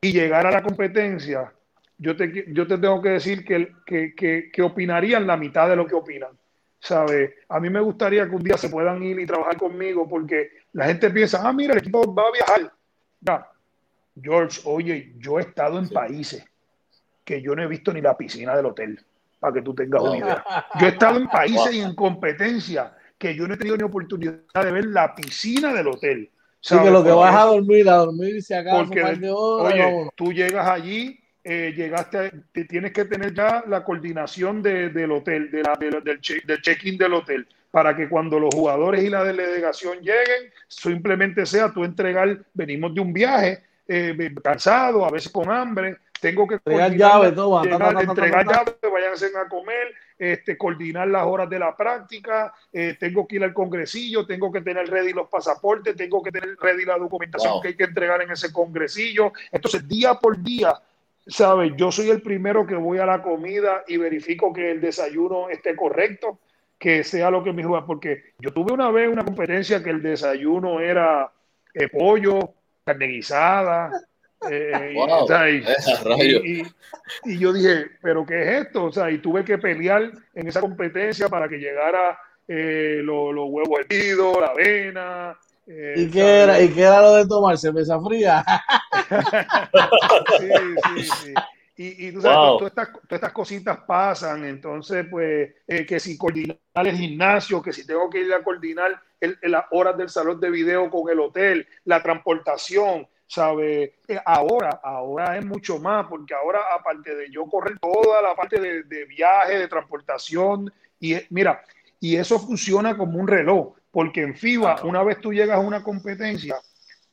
y llegar a la competencia, yo te, yo te tengo que decir que, que, que, que opinarían la mitad de lo que opinan. ¿sabe? A mí me gustaría que un día se puedan ir y trabajar conmigo porque la gente piensa, ah, mira, el equipo va a viajar. Ya, George, oye, yo he estado en países que yo no he visto ni la piscina del hotel, para que tú tengas una idea. Yo he estado en países y en competencia que yo no he tenido ni oportunidad de ver la piscina del hotel. Sí, que lo que vas a dormir, a dormir y se acaba porque, Oye, tú llegas allí eh, llegaste, te tienes que tener ya la coordinación del hotel, de la, del, check-in del hotel, para que cuando los jugadores y la delegación lleguen, simplemente sea tú entregar, venimos de un viaje, eh, cansado, a veces con hambre, tengo que entregar llave, todo, entregar llave, váyanse a comer, este, coordinar las horas de la práctica, eh, tengo que ir al congresillo, tengo que tener ready los pasaportes, tengo que tener ready la documentación que hay que entregar en ese congresillo. Entonces, día por día, ¿sabes? Yo soy el primero que voy a la comida y verifico que el desayuno esté correcto, que sea lo que me juega, porque yo tuve una vez una competencia que el desayuno era eh, pollo, carne guisada, eh, y, yo dije, ¿pero qué es esto? O sea, y tuve que pelear en esa competencia para que llegara eh, los huevos hervidos, la avena. Eh, ¿Y, qué era, ¿Y qué era lo de tomar cerveza fría? sí, sí, sí. Y, y tú sabes, todas, estas, todas, estas, cositas pasan, entonces, pues, que si coordinar el gimnasio, que si tengo que ir a coordinar las horas del salón de video con el hotel, la transportación, ¿sabe? Eh, ahora, ahora es mucho más, porque ahora, aparte de yo correr toda la parte de, viaje, de transportación, y mira, y eso funciona como un reloj, porque en FIBA, una vez tú llegas a una competencia,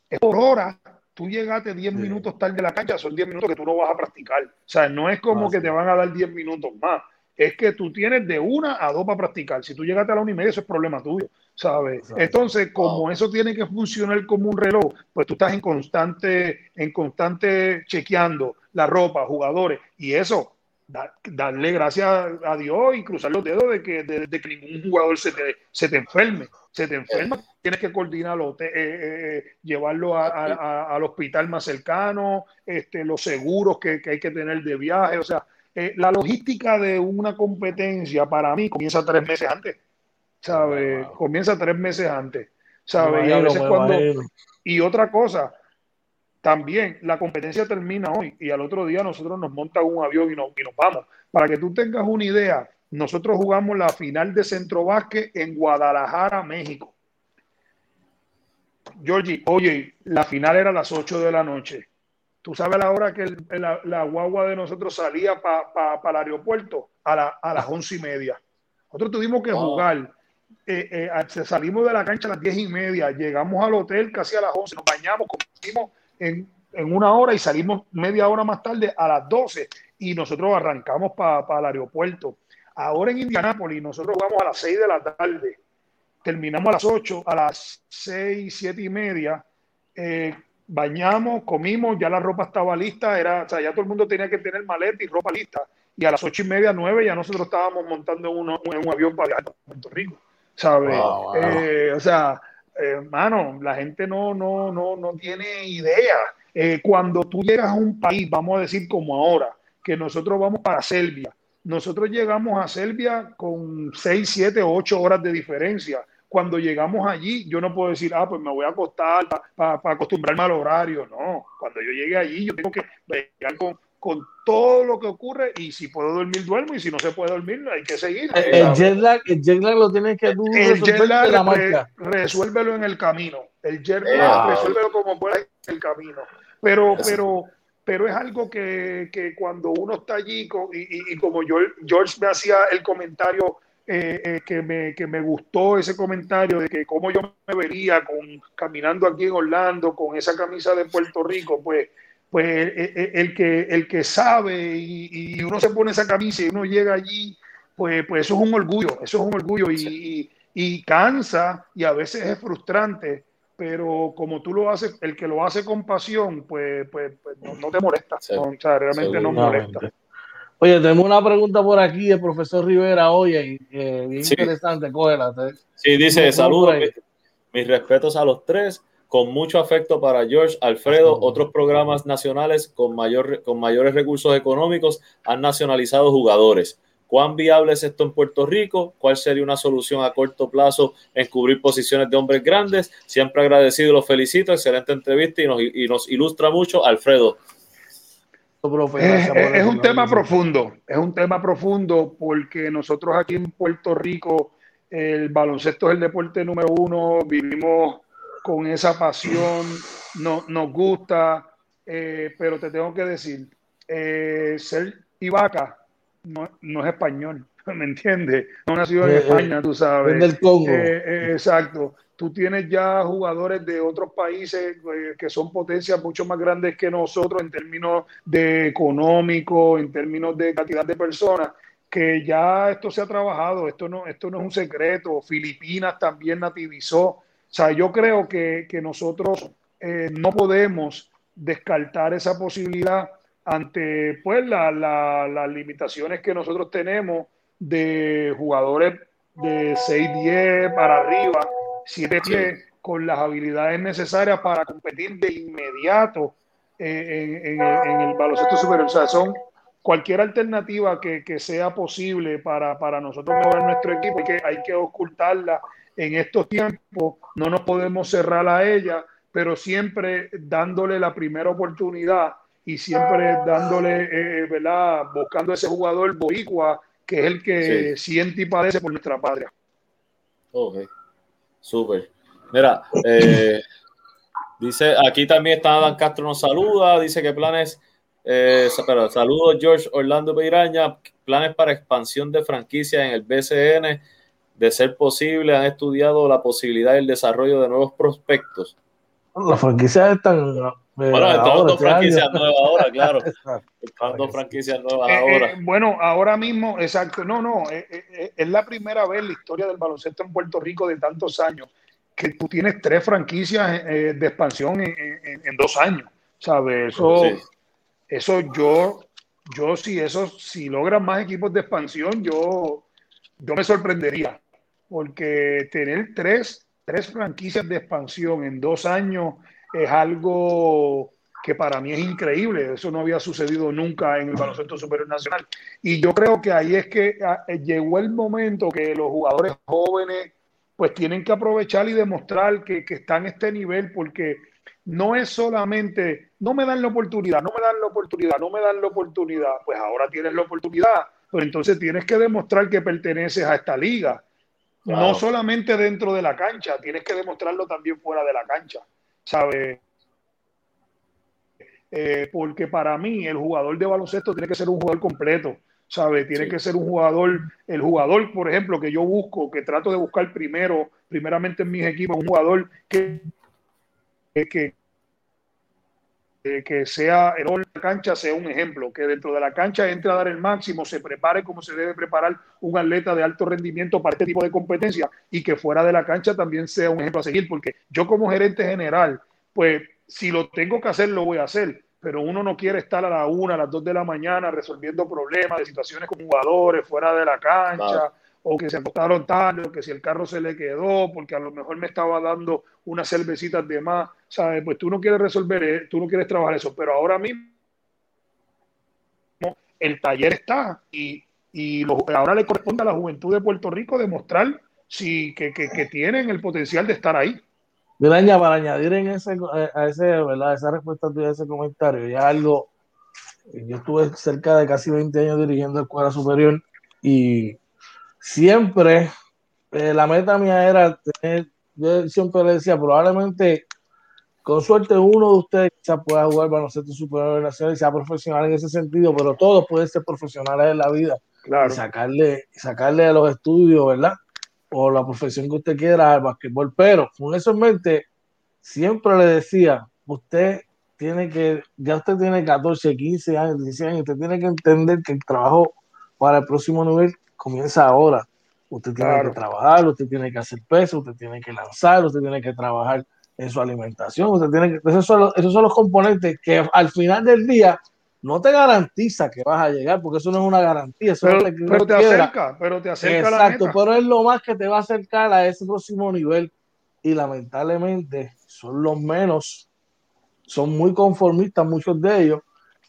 es por hora, tú llegaste 10 minutos tarde de la cancha, son 10 minutos que tú no vas a practicar. O sea, no es como que te van a dar 10 minutos más, es que tú tienes de una a dos para practicar. Si tú llegaste a la una y media, eso es problema tuyo. ¿Sabes? Entonces, como eso tiene que funcionar como un reloj, pues tú estás en constante, en constante chequeando la ropa, jugadores, y eso, darle gracias a Dios y cruzar los dedos de que, de, que ningún jugador se te, se te enferme. Se te enferma, tienes que coordinarlo, eh, eh, eh, llevarlo al hospital más cercano, este, los seguros que, que, hay que tener de viaje. O sea, la logística de una competencia para mí comienza tres meses antes. ¿Sabe? Comienza tres meses antes, ¿sabe? y a veces cuando... Y otra cosa, también la competencia termina hoy y al otro día nosotros nos monta un avión y nos, y nos vamos. Para que tú tengas una idea, nosotros jugamos la final de Centro Básquet en Guadalajara, México. Georgie, oye, la final era a las 8 de la noche. ¿Tú sabes la hora que la, guagua de nosotros salía para el aeropuerto? A, a las once y media. Nosotros tuvimos que jugar eh, eh, salimos de la cancha a las diez y media, llegamos al hotel casi a las 11, nos bañamos, comimos en, en una hora y salimos media hora más tarde a las 12 y nosotros arrancamos para el aeropuerto. Ahora en Indianápolis nosotros vamos a las 6 de la tarde, terminamos a las 8, a las 6, 7 y media, eh, bañamos, comimos, ya la ropa estaba lista, era, o sea, ya todo el mundo tenía que tener maleta y ropa lista. Y a las ocho y media, nueve, ya nosotros estábamos montando en un avión para viajar a Puerto Rico. ¿Sabes? Eh, o sea, hermano, la gente no, no, no, no tiene idea. Eh, cuando tú llegas a un país, vamos a decir como ahora, que nosotros vamos para Serbia, nosotros llegamos a Serbia con 6, 7, 8 horas de diferencia. Cuando llegamos allí, yo no puedo decir, ah, pues me voy a acostar para acostumbrarme al horario. No, cuando yo llegue allí, yo tengo que llegar con, con todo lo que ocurre y si puedo dormir, duermo y si no se puede dormir, hay que seguir. El, jet, lag, el jet lag lo tienes que el jet lag la resuélvelo en el camino. El jet lag resuélvelo como pueda en el camino. Pero, pero, pero es algo que, que cuando uno está allí y, y, como George, George me hacía el comentario eh, eh, que, me, que me gustó ese comentario de que cómo yo me vería con, caminando aquí en Orlando con esa camisa de Puerto Rico, pues pues el, que, el que sabe y, uno se pone esa camisa y uno llega allí, pues, pues eso es un orgullo, eso es un orgullo y, cansa y a veces es frustrante, pero como tú lo haces, el que lo hace con pasión, pues, pues, pues no, te molesta, o sea, realmente no molesta. Oye, tengo una pregunta por aquí del profesor Rivera, oye, eh, bien interesante, cógela. Sí, dice, saludos, mis respetos a los tres con mucho afecto para George, Alfredo, otros programas nacionales con, mayor, con mayores recursos económicos han nacionalizado jugadores. ¿Cuán viable es esto en Puerto Rico? ¿Cuál sería una solución a corto plazo en cubrir posiciones de hombres grandes? Siempre agradecido y los felicito. Excelente entrevista y nos, y nos ilustra mucho, Alfredo. Es, un tema profundo, es un tema profundo porque nosotros aquí en Puerto Rico el baloncesto es el deporte número uno, vivimos con esa pasión, no, nos gusta, eh, pero te tengo que decir, eh, ser Ibaka no, no, es español, ¿me entiendes? No nació en España, tú sabes. Del Congo. exacto tú tienes ya jugadores de otros países eh, que son potencias mucho más grandes que nosotros en términos de económico, en términos de cantidad de personas, que ya esto se ha trabajado, esto no, esto no es un secreto, Filipinas también nativizó, sea, yo creo que, nosotros eh, no podemos descartar esa posibilidad ante pues las limitaciones que nosotros tenemos de jugadores de 6-10 para arriba siete pies con las habilidades necesarias para competir de inmediato en, el baloncesto superior. O sea, son cualquier alternativa que, sea posible para, nosotros mejorar nuestro equipo, que, hay que ocultarla en estos tiempos, no nos podemos cerrar a ella, pero siempre dándole la primera oportunidad y siempre dándole, eh, ¿verdad? Buscando ese jugador boricua que es el que siente y padece por nuestra patria. Okay. Súper. Mira, eh, dice, aquí también está Adam Castro nos saluda, dice que planes, eh, pero saludos George Orlando Peiraña, planes para expansión de franquicia en el BCN, de ser posible, han estudiado la posibilidad del desarrollo de nuevos prospectos. Las franquicias están bueno, están dos franquicias nuevas ahora, claro. Están dos franquicias nuevas eh, ahora. bueno, ahora mismo, exacto. No, no, es la primera vez en la historia del baloncesto en Puerto Rico de tantos años que tú tienes tres franquicias de expansión en, dos años. ¿Sabes? Eso, eso yo, yo si eso, si logran más equipos de expansión, yo, yo me sorprendería. Porque tener tres, tres franquicias de expansión en dos años es algo que para mí es increíble. Eso no había sucedido nunca en el baloncesto superior nacional. Y yo creo que ahí es que ah, eh, llegó el momento que los jugadores jóvenes pues tienen que aprovechar y demostrar que, que están a este nivel porque no es solamente, no me dan la oportunidad, no me dan la oportunidad, no me dan la oportunidad. Pues ahora tienes la oportunidad, pero entonces tienes que demostrar que perteneces a esta liga. No solamente dentro de la cancha, tienes que demostrarlo también fuera de la cancha. ¿sabe? Eh, porque para mí el jugador de baloncesto tiene que ser un jugador completo, ¿sabe? Tiene que ser un jugador, el jugador, por ejemplo, que yo busco, que trato de buscar primero, primeramente en mis equipos, un jugador que, que, que sea en la cancha sea un ejemplo, que dentro de la cancha entre a dar el máximo, se prepare como se debe preparar un atleta de alto rendimiento para este tipo de competencia y que fuera de la cancha también sea un ejemplo a seguir, porque yo como gerente general, pues si lo tengo que hacer, lo voy a hacer, pero uno no quiere estar a la una, a las dos de la mañana resolviendo problemas de situaciones con jugadores fuera de la cancha o que se acostaron tarde, o que si el carro se le quedó, porque a lo mejor me estaba dando unas cervecitas de más, ¿sabes? Pues tú no quieres resolver, eh, tú no quieres trabajar eso, pero ahora mismo el taller está y, y ahora le corresponde a la juventud de Puerto Rico demostrar si, que, que, que tienen el potencial de estar ahí. Mira, para añadir en ese, a ese, ¿verdad? esa respuesta tuya ese comentario, ya algo, yo estuve cerca de casi 20 años dirigiendo escuela superior y siempre eh, la meta mía era tener, yo siempre le decía, probablemente con suerte uno de ustedes quizás pueda jugar baloncesto superior nacional y sea profesional en ese sentido, pero todos pueden ser profesionales en la vida claro. y sacarle, sacarle a los estudios, ¿verdad? O la profesión que usted quiera al basquetbol, pero con eso en mente, siempre le decía, usted tiene que, ya usted tiene 14, 15 años, 16 años, usted tiene que entender que el trabajo para el próximo nivel comienza ahora. Usted tiene que trabajar, usted tiene que hacer peso, usted tiene que lanzar, usted tiene que trabajar en su alimentación, usted tiene que, esos son, los, esos son los componentes que al final del día no te garantiza que vas a llegar, porque eso no es una garantía. Eso pero, te, pero te acerca, pero te acerca Exacto, pero es lo más que te va a acercar a ese próximo nivel. Y lamentablemente son los menos, son muy conformistas muchos de ellos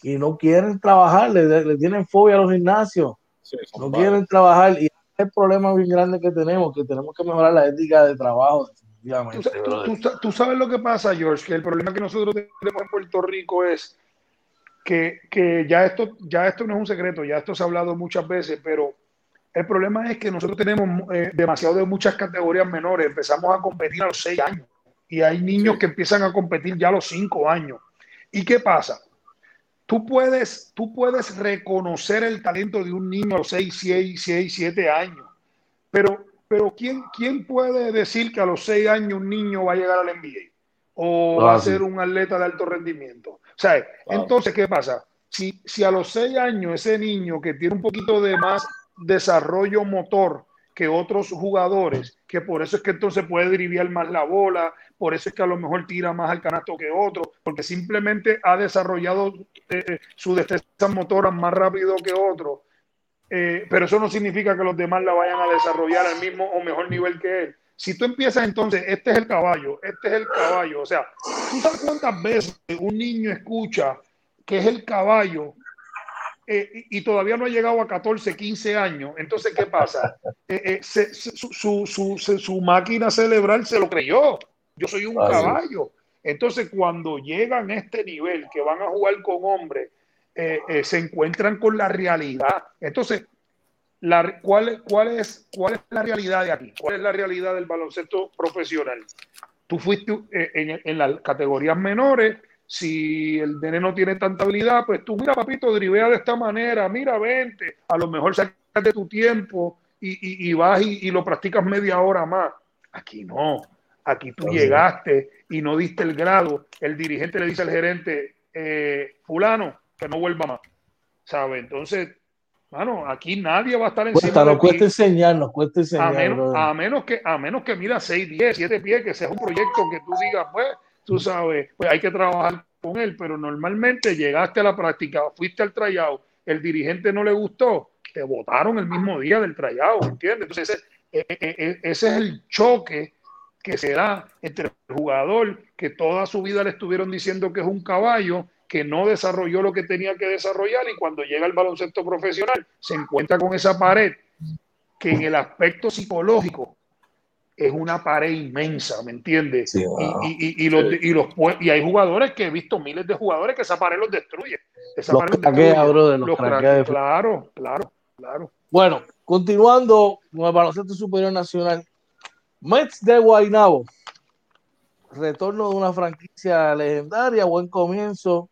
y no quieren trabajar, le, le tienen fobia a los gimnasios no quieren trabajar y es el problema bien grande que tenemos, que tenemos que mejorar la ética de trabajo. Tú, sabes lo que pasa, George, que el problema que nosotros tenemos en Puerto Rico es que, que, ya, esto, ya esto no es un secreto, ya esto se ha hablado muchas veces, pero el problema es que nosotros tenemos eh, demasiado de muchas categorías menores, empezamos a competir a los seis años y hay niños que empiezan a competir ya a los cinco años. ¿Y qué pasa? Tú puedes, tú puedes reconocer el talento de un niño a los 6, 6, 6 7 años, pero, pero ¿quién, ¿quién puede decir que a los 6 años un niño va a llegar al NBA? O va a ser un atleta de alto rendimiento. O sea, entonces, ¿qué pasa? Si, si a los 6 años ese niño que tiene un poquito de más desarrollo motor que otros jugadores, que por eso es que entonces puede driviar más la bola, por eso es que a lo mejor tira más al canasto que otro, porque simplemente ha desarrollado eh, su destreza motora más rápido que otro. Eh, pero eso no significa que los demás la vayan a desarrollar al mismo o mejor nivel que él. Si tú empiezas entonces, este es el caballo, este es el caballo, o sea, ¿tú sabes cuántas veces un niño escucha que es el caballo eh, y todavía no ha llegado a 14, 15 años, entonces, ¿qué pasa? Eh, eh, su, su, su, máquina cerebral se lo creyó. Yo soy un caballo. Entonces, cuando llegan a este nivel, que van a jugar con hombres, se encuentran con la realidad. Entonces, la, ¿cuál, cuál, es, ¿cuál es la realidad de aquí? ¿Cuál es la realidad del baloncesto profesional? Tú fuiste en, en las categorías menores, si el nene no tiene tanta habilidad, pues tú, mira, papito, drivea de esta manera, mira, vente, a lo mejor sacas de tu tiempo y, y, vas y, lo practicas media hora más. Aquí no, aquí tú llegaste y no diste el grado. El dirigente le dice al gerente, eh, fulano, que no vuelva más. ¿Sabe? Entonces, bueno, aquí nadie va a estar encima cuesta, nos cuesta enseñar, nos cuesta enseñar. A menos, a menos, que, a menos que mira 6, 10, 7 pies, que sea un proyecto que tú digas, pues, tú sabes, pues hay que trabajar con él, pero normalmente llegaste a la práctica, fuiste al tryout, el dirigente no le gustó, te votaron el mismo día del tryout, ¿entiendes? Entonces ese, e, e, e, ese es el choque que se da entre el jugador que toda su vida le estuvieron diciendo que es un caballo, que no desarrolló lo que tenía que desarrollar y cuando llega al baloncesto profesional se encuentra con esa pared que en el aspecto psicológico es una pared inmensa, ¿me entiendes? y, y, y, los, y, los, y hay jugadores que he visto miles de jugadores que esa pared los destruye. Esa los pared los, Claro, claro, claro. Bueno, continuando con el baloncesto superior nacional, Mets de Guaynabo, retorno de una franquicia legendaria, buen comienzo,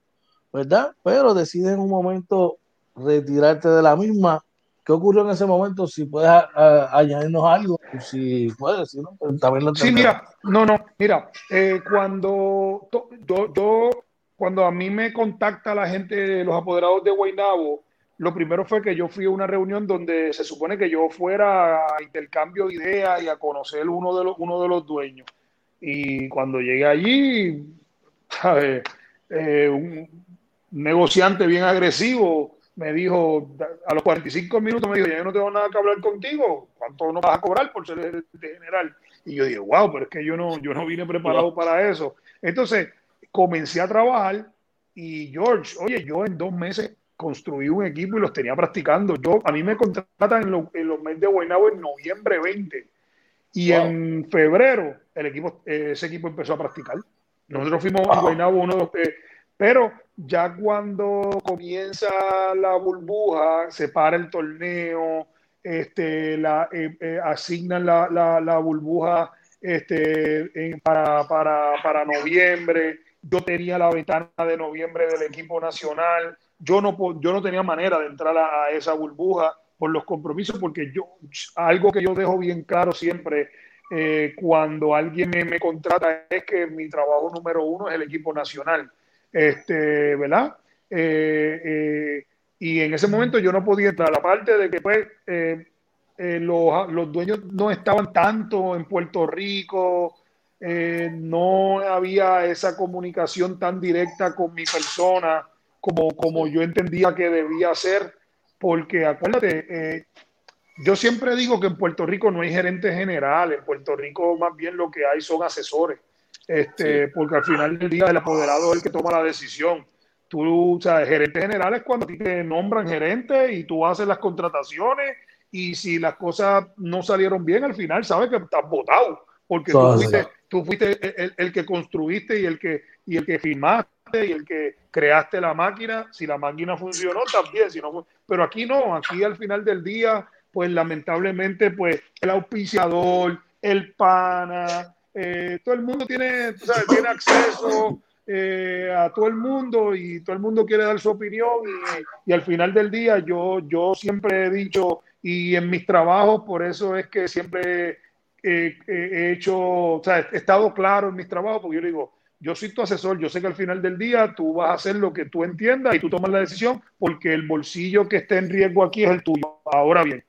¿verdad? Pero decide en un momento retirarte de la misma ¿Qué ocurrió en ese momento? Si puedes añadirnos algo, si puedes, si no, pues también lo Sí, mira, no, no, mira, eh, cuando yo, yo, cuando a mí me contacta la gente, los apoderados de Guaynabo, lo primero fue que yo fui a una reunión donde se supone que yo fuera a intercambio de ideas y a conocer uno de los, uno de los dueños. Y cuando llegué allí, ¿sabes? Eh, un negociante bien agresivo me dijo, a los 45 minutos me dijo, ya yo no tengo nada que hablar contigo, ¿cuánto no vas a cobrar por ser de general? Y yo dije, wow, pero es que yo no, yo no vine preparado para eso. Entonces, comencé a trabajar y George, oye, yo en dos meses construí un equipo y los tenía practicando. Yo, a mí me contratan en, los meses de Guaynabo en noviembre 20 y en febrero el equipo, ese equipo empezó a practicar. Nosotros fuimos a Guaynabo uno de los... Eh, pero ya cuando comienza la burbuja, se para el torneo, este, eh, eh, asignan la, la, burbuja este, para, noviembre. Yo tenía la ventana de noviembre del equipo nacional. Yo no, yo no tenía manera de entrar a, esa burbuja por los compromisos, porque yo, algo que yo dejo bien claro siempre eh, cuando alguien me, contrata es que mi trabajo número uno es el equipo nacional este, ¿verdad? Eh, eh, y en ese momento yo no podía entrar. Aparte de que pues, eh, los, los, dueños no estaban tanto en Puerto Rico, no había esa comunicación tan directa con mi persona como, como yo entendía que debía ser, porque acuérdate, yo siempre digo que en Puerto Rico no hay gerente general, en Puerto Rico más bien lo que hay son asesores este, porque al final del día el apoderado es el que toma la decisión. Tú, o sea, gerente general es cuando te nombran gerente y tú haces las contrataciones y si las cosas no salieron bien, al final sabes que estás votado, porque tú fuiste, tú fuiste el, el, que construiste y el que, y el que firmaste y el que creaste la máquina. Si la máquina funcionó, también. Si no, pero aquí no, aquí al final del día, pues lamentablemente, pues el auspiciador, el pana, eh, todo el mundo tiene, acceso, eh, a todo el mundo y todo el mundo quiere dar su opinión y, al final del día yo, yo siempre he dicho y en mis trabajos, por eso es que siempre he hecho, o sea, he estado claro en mis trabajos, porque yo digo, yo soy tu asesor, yo sé que al final del día tú vas a hacer lo que tú entiendas y tú tomas la decisión porque el bolsillo que esté en riesgo aquí es el tuyo. Ahora bien,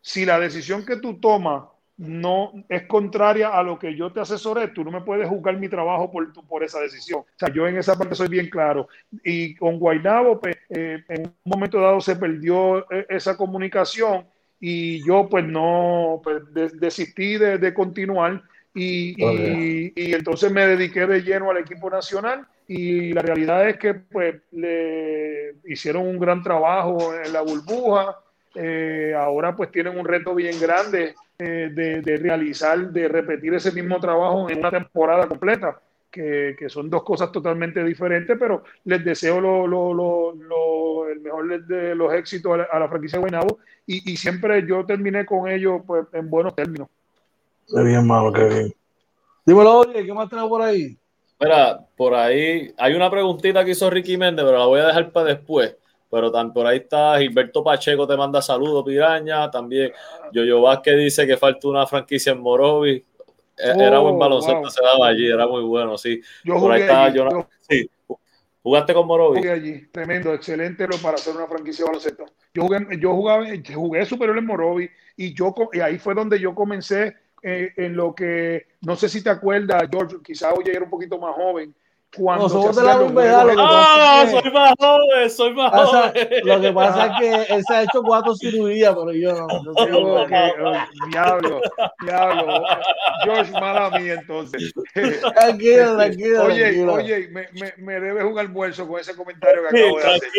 si la decisión que tú tomas no es contraria a lo que yo te asesoré, tú no me puedes juzgar mi trabajo por, por esa decisión. O sea, yo en esa parte soy bien claro. Y con Guaynabo, pues, eh, en un momento dado se perdió eh, esa comunicación y yo pues no pues, desistí de, de continuar y, y, entonces me dediqué de lleno al equipo nacional y la realidad es que pues le hicieron un gran trabajo en la burbuja. Eh, ahora pues tienen un reto bien grande eh, de, realizar, de repetir ese mismo trabajo en una temporada completa, que, que son dos cosas totalmente diferentes, pero les deseo lo, lo, lo, el mejor de los éxitos a la, franquicia de Guaynabo y, y, siempre yo terminé con ellos pues, en buenos términos. Qué bien, malo, qué bien. Dímelo, oye, ¿qué más tenemos por ahí? Mira, por ahí hay una preguntita que hizo Ricky Méndez, pero la voy a dejar para después. Pero tan, por ahí está Gilberto Pacheco, te manda saludos, Piraña. También Yoyo Vázquez dice que falta una franquicia en Morovi. E, era buen oh, baloncesto, se daba allí, era muy bueno, sí. Yo por ahí está, yo, sí. ¿Jugaste con Morovi? Jugué allí, tremendo, excelente para hacer una franquicia de baloncesto. Yo jugué, yo jugaba, jugué superior en Morovi y yo y ahí fue donde yo comencé eh, en lo que, no sé si te acuerdas, George, quizá hoy era un poquito más joven, cuando no, de la humedad, lo ¡Ah! soy más joven, soy más joven. lo que pasa es que él se ha hecho cuatro cirugías, pero yo no. no tengo que, oh, diablo, diablo. George, mala mía, entonces. Tranquilo, tranquilo. Oye, tranquilo. oye, me, me, me, debes un almuerzo con ese comentario que acabo de hacer.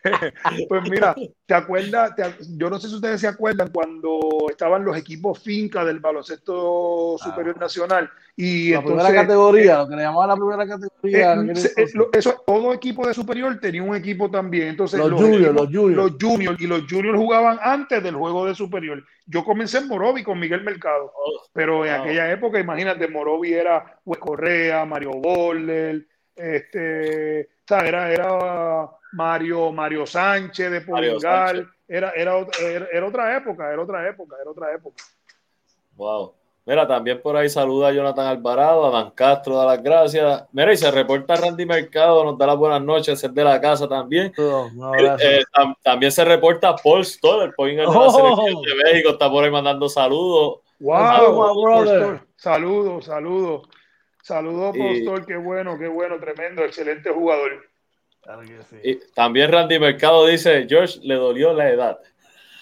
pues mira, ¿te acuerdas? Te, yo no sé si ustedes se acuerdan cuando estaban los equipos finca del baloncesto superior ah. nacional y la primera categoría, lo que le llamaban la primera categoría. Eh, eso, todo equipo de superior tenía un equipo también. Entonces, los, juniors, los juniors. Los juniors y los juniors jugaban antes del juego de superior. Yo comencé en Morovi con Miguel Mercado, oh, pero en aquella época, imagínate, Morovi era Wes Correa, Mario Boller, este, era, era Mario, Mario Sánchez de Polingal. Era, era, era, era otra época, era otra época, era otra época. Wow. Mira, también por ahí saluda a Jonathan Alvarado, a Dan Castro, da las gracias. Mira, y se reporta Randy Mercado, nos da las buenas noches, es de la casa también. Eh, eh, también se reporta Paul Stoll, el de la oh. selección de México, está por ahí mandando saludos. Wow, saludos, saludos. Saludos, Paul Stoll, qué bueno, qué bueno, tremendo, excelente jugador. Y también Randy Mercado dice, George, le dolió la edad.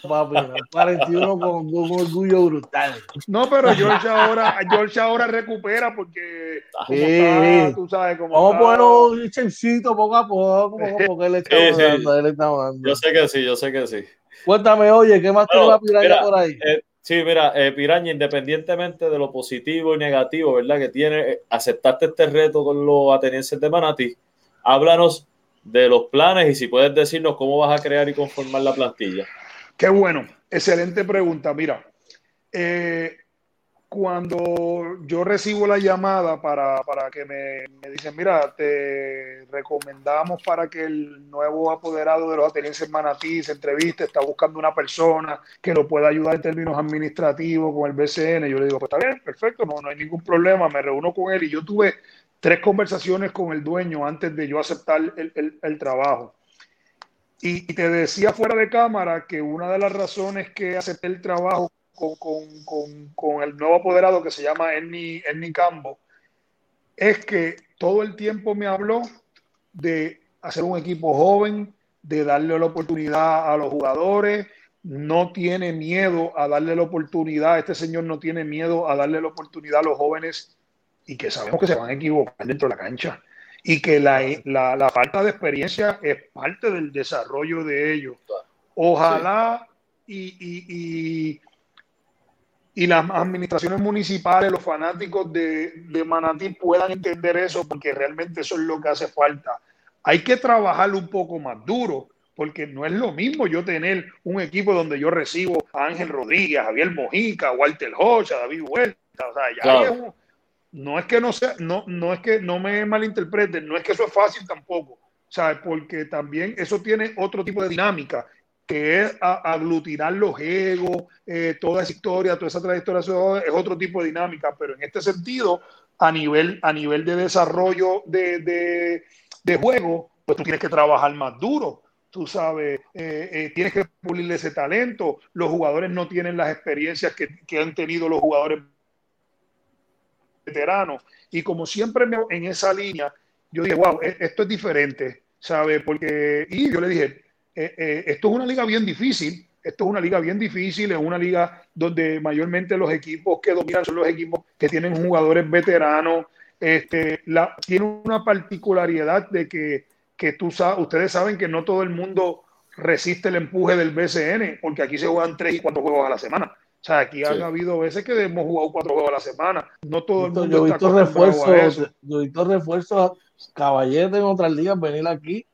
Papi, 41 con un orgullo brutal. No, pero George ahora, George ahora recupera porque sí. tú sabes cómo Vamos a poner un chencito poco a poco, porque él está, sí, él está Yo sé que sí, yo sé que sí. Cuéntame, oye, ¿qué más tiene la piraña por ahí? Eh, sí, mira, eh, Piraña, independientemente de lo positivo y negativo, ¿verdad? Que tiene, eh, aceptaste este reto con los atenienses de Manati, háblanos de los planes y si puedes decirnos cómo vas a crear y conformar la plantilla. Qué bueno, excelente pregunta. Mira, eh, cuando yo recibo la llamada para, que me, me, dicen, mira, te recomendamos para que el nuevo apoderado de los atenienses Manatí se entreviste, está buscando una persona que lo pueda ayudar en términos administrativos con el BCN. Yo le digo, pues está bien, perfecto, no, no hay ningún problema, me reúno con él y yo tuve tres conversaciones con el dueño antes de yo aceptar el, el trabajo. Y te decía fuera de cámara que una de las razones que acepté el trabajo con, con, con, con el nuevo apoderado que se llama Ernie, Ernie Cambo es que todo el tiempo me habló de hacer un equipo joven, de darle la oportunidad a los jugadores, no tiene miedo a darle la oportunidad, este señor no tiene miedo a darle la oportunidad a los jóvenes y que sabemos que se van a equivocar dentro de la cancha y que la, la, falta de experiencia es parte del desarrollo de ellos. Ojalá y, y, y, las administraciones municipales, los fanáticos de, de Manatí puedan entender eso, porque realmente eso es lo que hace falta. Hay que trabajar un poco más duro, porque no es lo mismo yo tener un equipo donde yo recibo a Ángel Rodríguez, a Javier Mojica, a Walter Hocha, a David Huerta, o sea, ya No es que no sea, no, no es que no me malinterpreten, no es que eso es fácil tampoco, ¿sabes? Porque también eso tiene otro tipo de dinámica, que es aglutinar los egos, eh, toda esa historia, toda esa trayectoria, es otro tipo de dinámica, pero en este sentido, a nivel, a nivel de desarrollo de, de, juego, pues tú tienes que trabajar más duro, tú sabes, eh, eh, tienes que pulirle ese talento, los jugadores no tienen las experiencias que, que han tenido los jugadores veteranos. Y como siempre en esa línea, yo dije, wow, e-, esto es diferente, ¿sabes? Porque, y yo le dije, eh, eh, esto es una liga bien difícil, esto es una liga bien difícil, es una liga donde mayormente los equipos que dominan son los equipos que tienen jugadores veteranos. Este, la, tiene una particularidad de que, que tú ustedes saben que no todo el mundo resiste el empuje del BCN, porque aquí se juegan tres y cuatro juegos a la semana. O sea, aquí han habido veces que hemos jugado cuatro juegos a la semana. No todo el mundo yo he visto refuerzos, yo he visto refuerzos caballeros en otras ligas venir aquí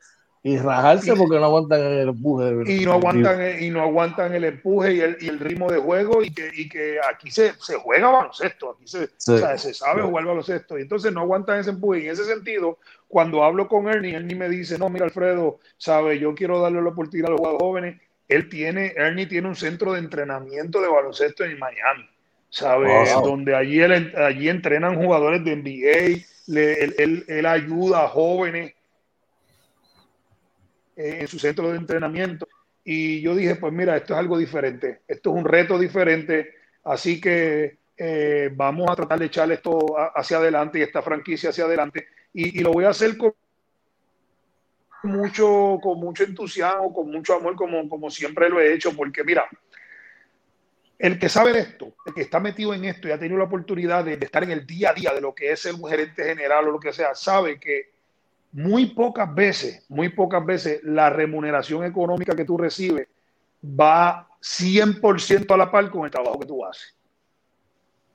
y rajarse porque no aguantan el empuje. Y no aguantan, y no aguantan el empuje y el, y el ritmo de juego y que, y que aquí se, se, juega baloncesto, aquí se, o sea, se sabe jugar baloncesto y entonces no aguantan ese empuje. Y en ese sentido, cuando hablo con Ernie, Ernie me dice, no, mira Alfredo, sabe, yo quiero darle la oportunidad a los jugadores jóvenes él tiene, Ernie tiene un centro de entrenamiento de baloncesto en Miami, ¿sabes? Donde allí, allí entrenan jugadores de NBA, él, ayuda a jóvenes en su centro de entrenamiento. Y yo dije, pues mira, esto es algo diferente, esto es un reto diferente, así que eh, vamos a tratar de echar esto hacia adelante y esta franquicia hacia adelante. Y, y lo voy a hacer con mucho, con mucho entusiasmo, con mucho amor, como, como siempre lo he hecho, porque mira, el que sabe de esto, el que está metido en esto y ha tenido la oportunidad de, estar en el día a día de lo que es ser un gerente general o lo que sea, sabe que muy pocas veces, muy pocas veces la remuneración económica que tú recibes va 100% a la par con el trabajo que tú haces.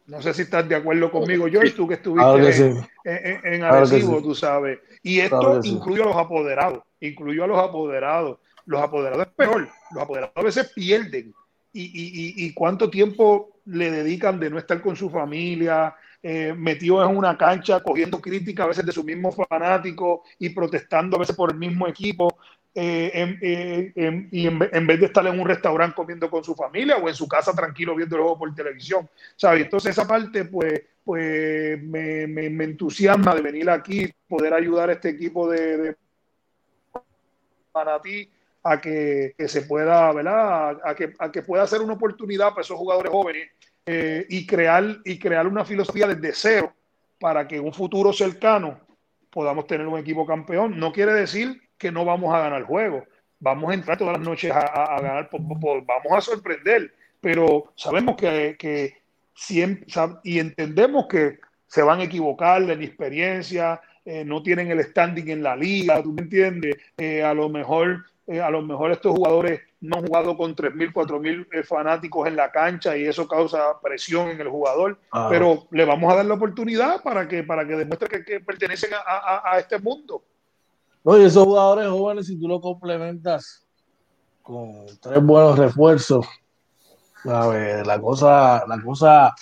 No sé si estás de acuerdo conmigo, George, tú que estuviste en, en, tú sabes. Y esto incluye a los apoderados, incluye a los apoderados. Los apoderados es peor, los apoderados a veces pierden. Y, y, y, cuánto tiempo le dedican de no estar con su familia, eh, metidos en una cancha, cogiendo crítica a veces de sus mismos fanáticos y protestando a veces por el mismo equipo. Eh, eh, y en, vez de estar en un restaurante comiendo con su familia o en su casa tranquilo viendo el juego por televisión, ¿sabes? Entonces esa parte pues, pues me, me, entusiasma de venir aquí, poder ayudar a este equipo de, para ti a que, se pueda, ¿verdad? A, que, a que pueda ser una oportunidad para esos jugadores jóvenes eh, y, crear, y crear una filosofía desde cero para que en un futuro cercano podamos tener un equipo campeón. No quiere decir que no vamos a ganar el juego. Vamos a entrar todas las noches a, ganar, vamos a sorprender, pero sabemos que, que siempre, y entendemos que se van a equivocar de la experiencia, eh, no tienen el standing en la liga, ¿tú me entiendes? Eh, a lo mejor eh, a lo mejor estos jugadores no han jugado con 3.000, 4.000 fanáticos en la cancha y eso causa presión en el jugador, ah. pero le vamos a dar la oportunidad para que, para que demuestre que, pertenecen a, este mundo. Oye, esos jugadores jóvenes, si tú lo complementas con tres buenos refuerzos, la cosa, la cosa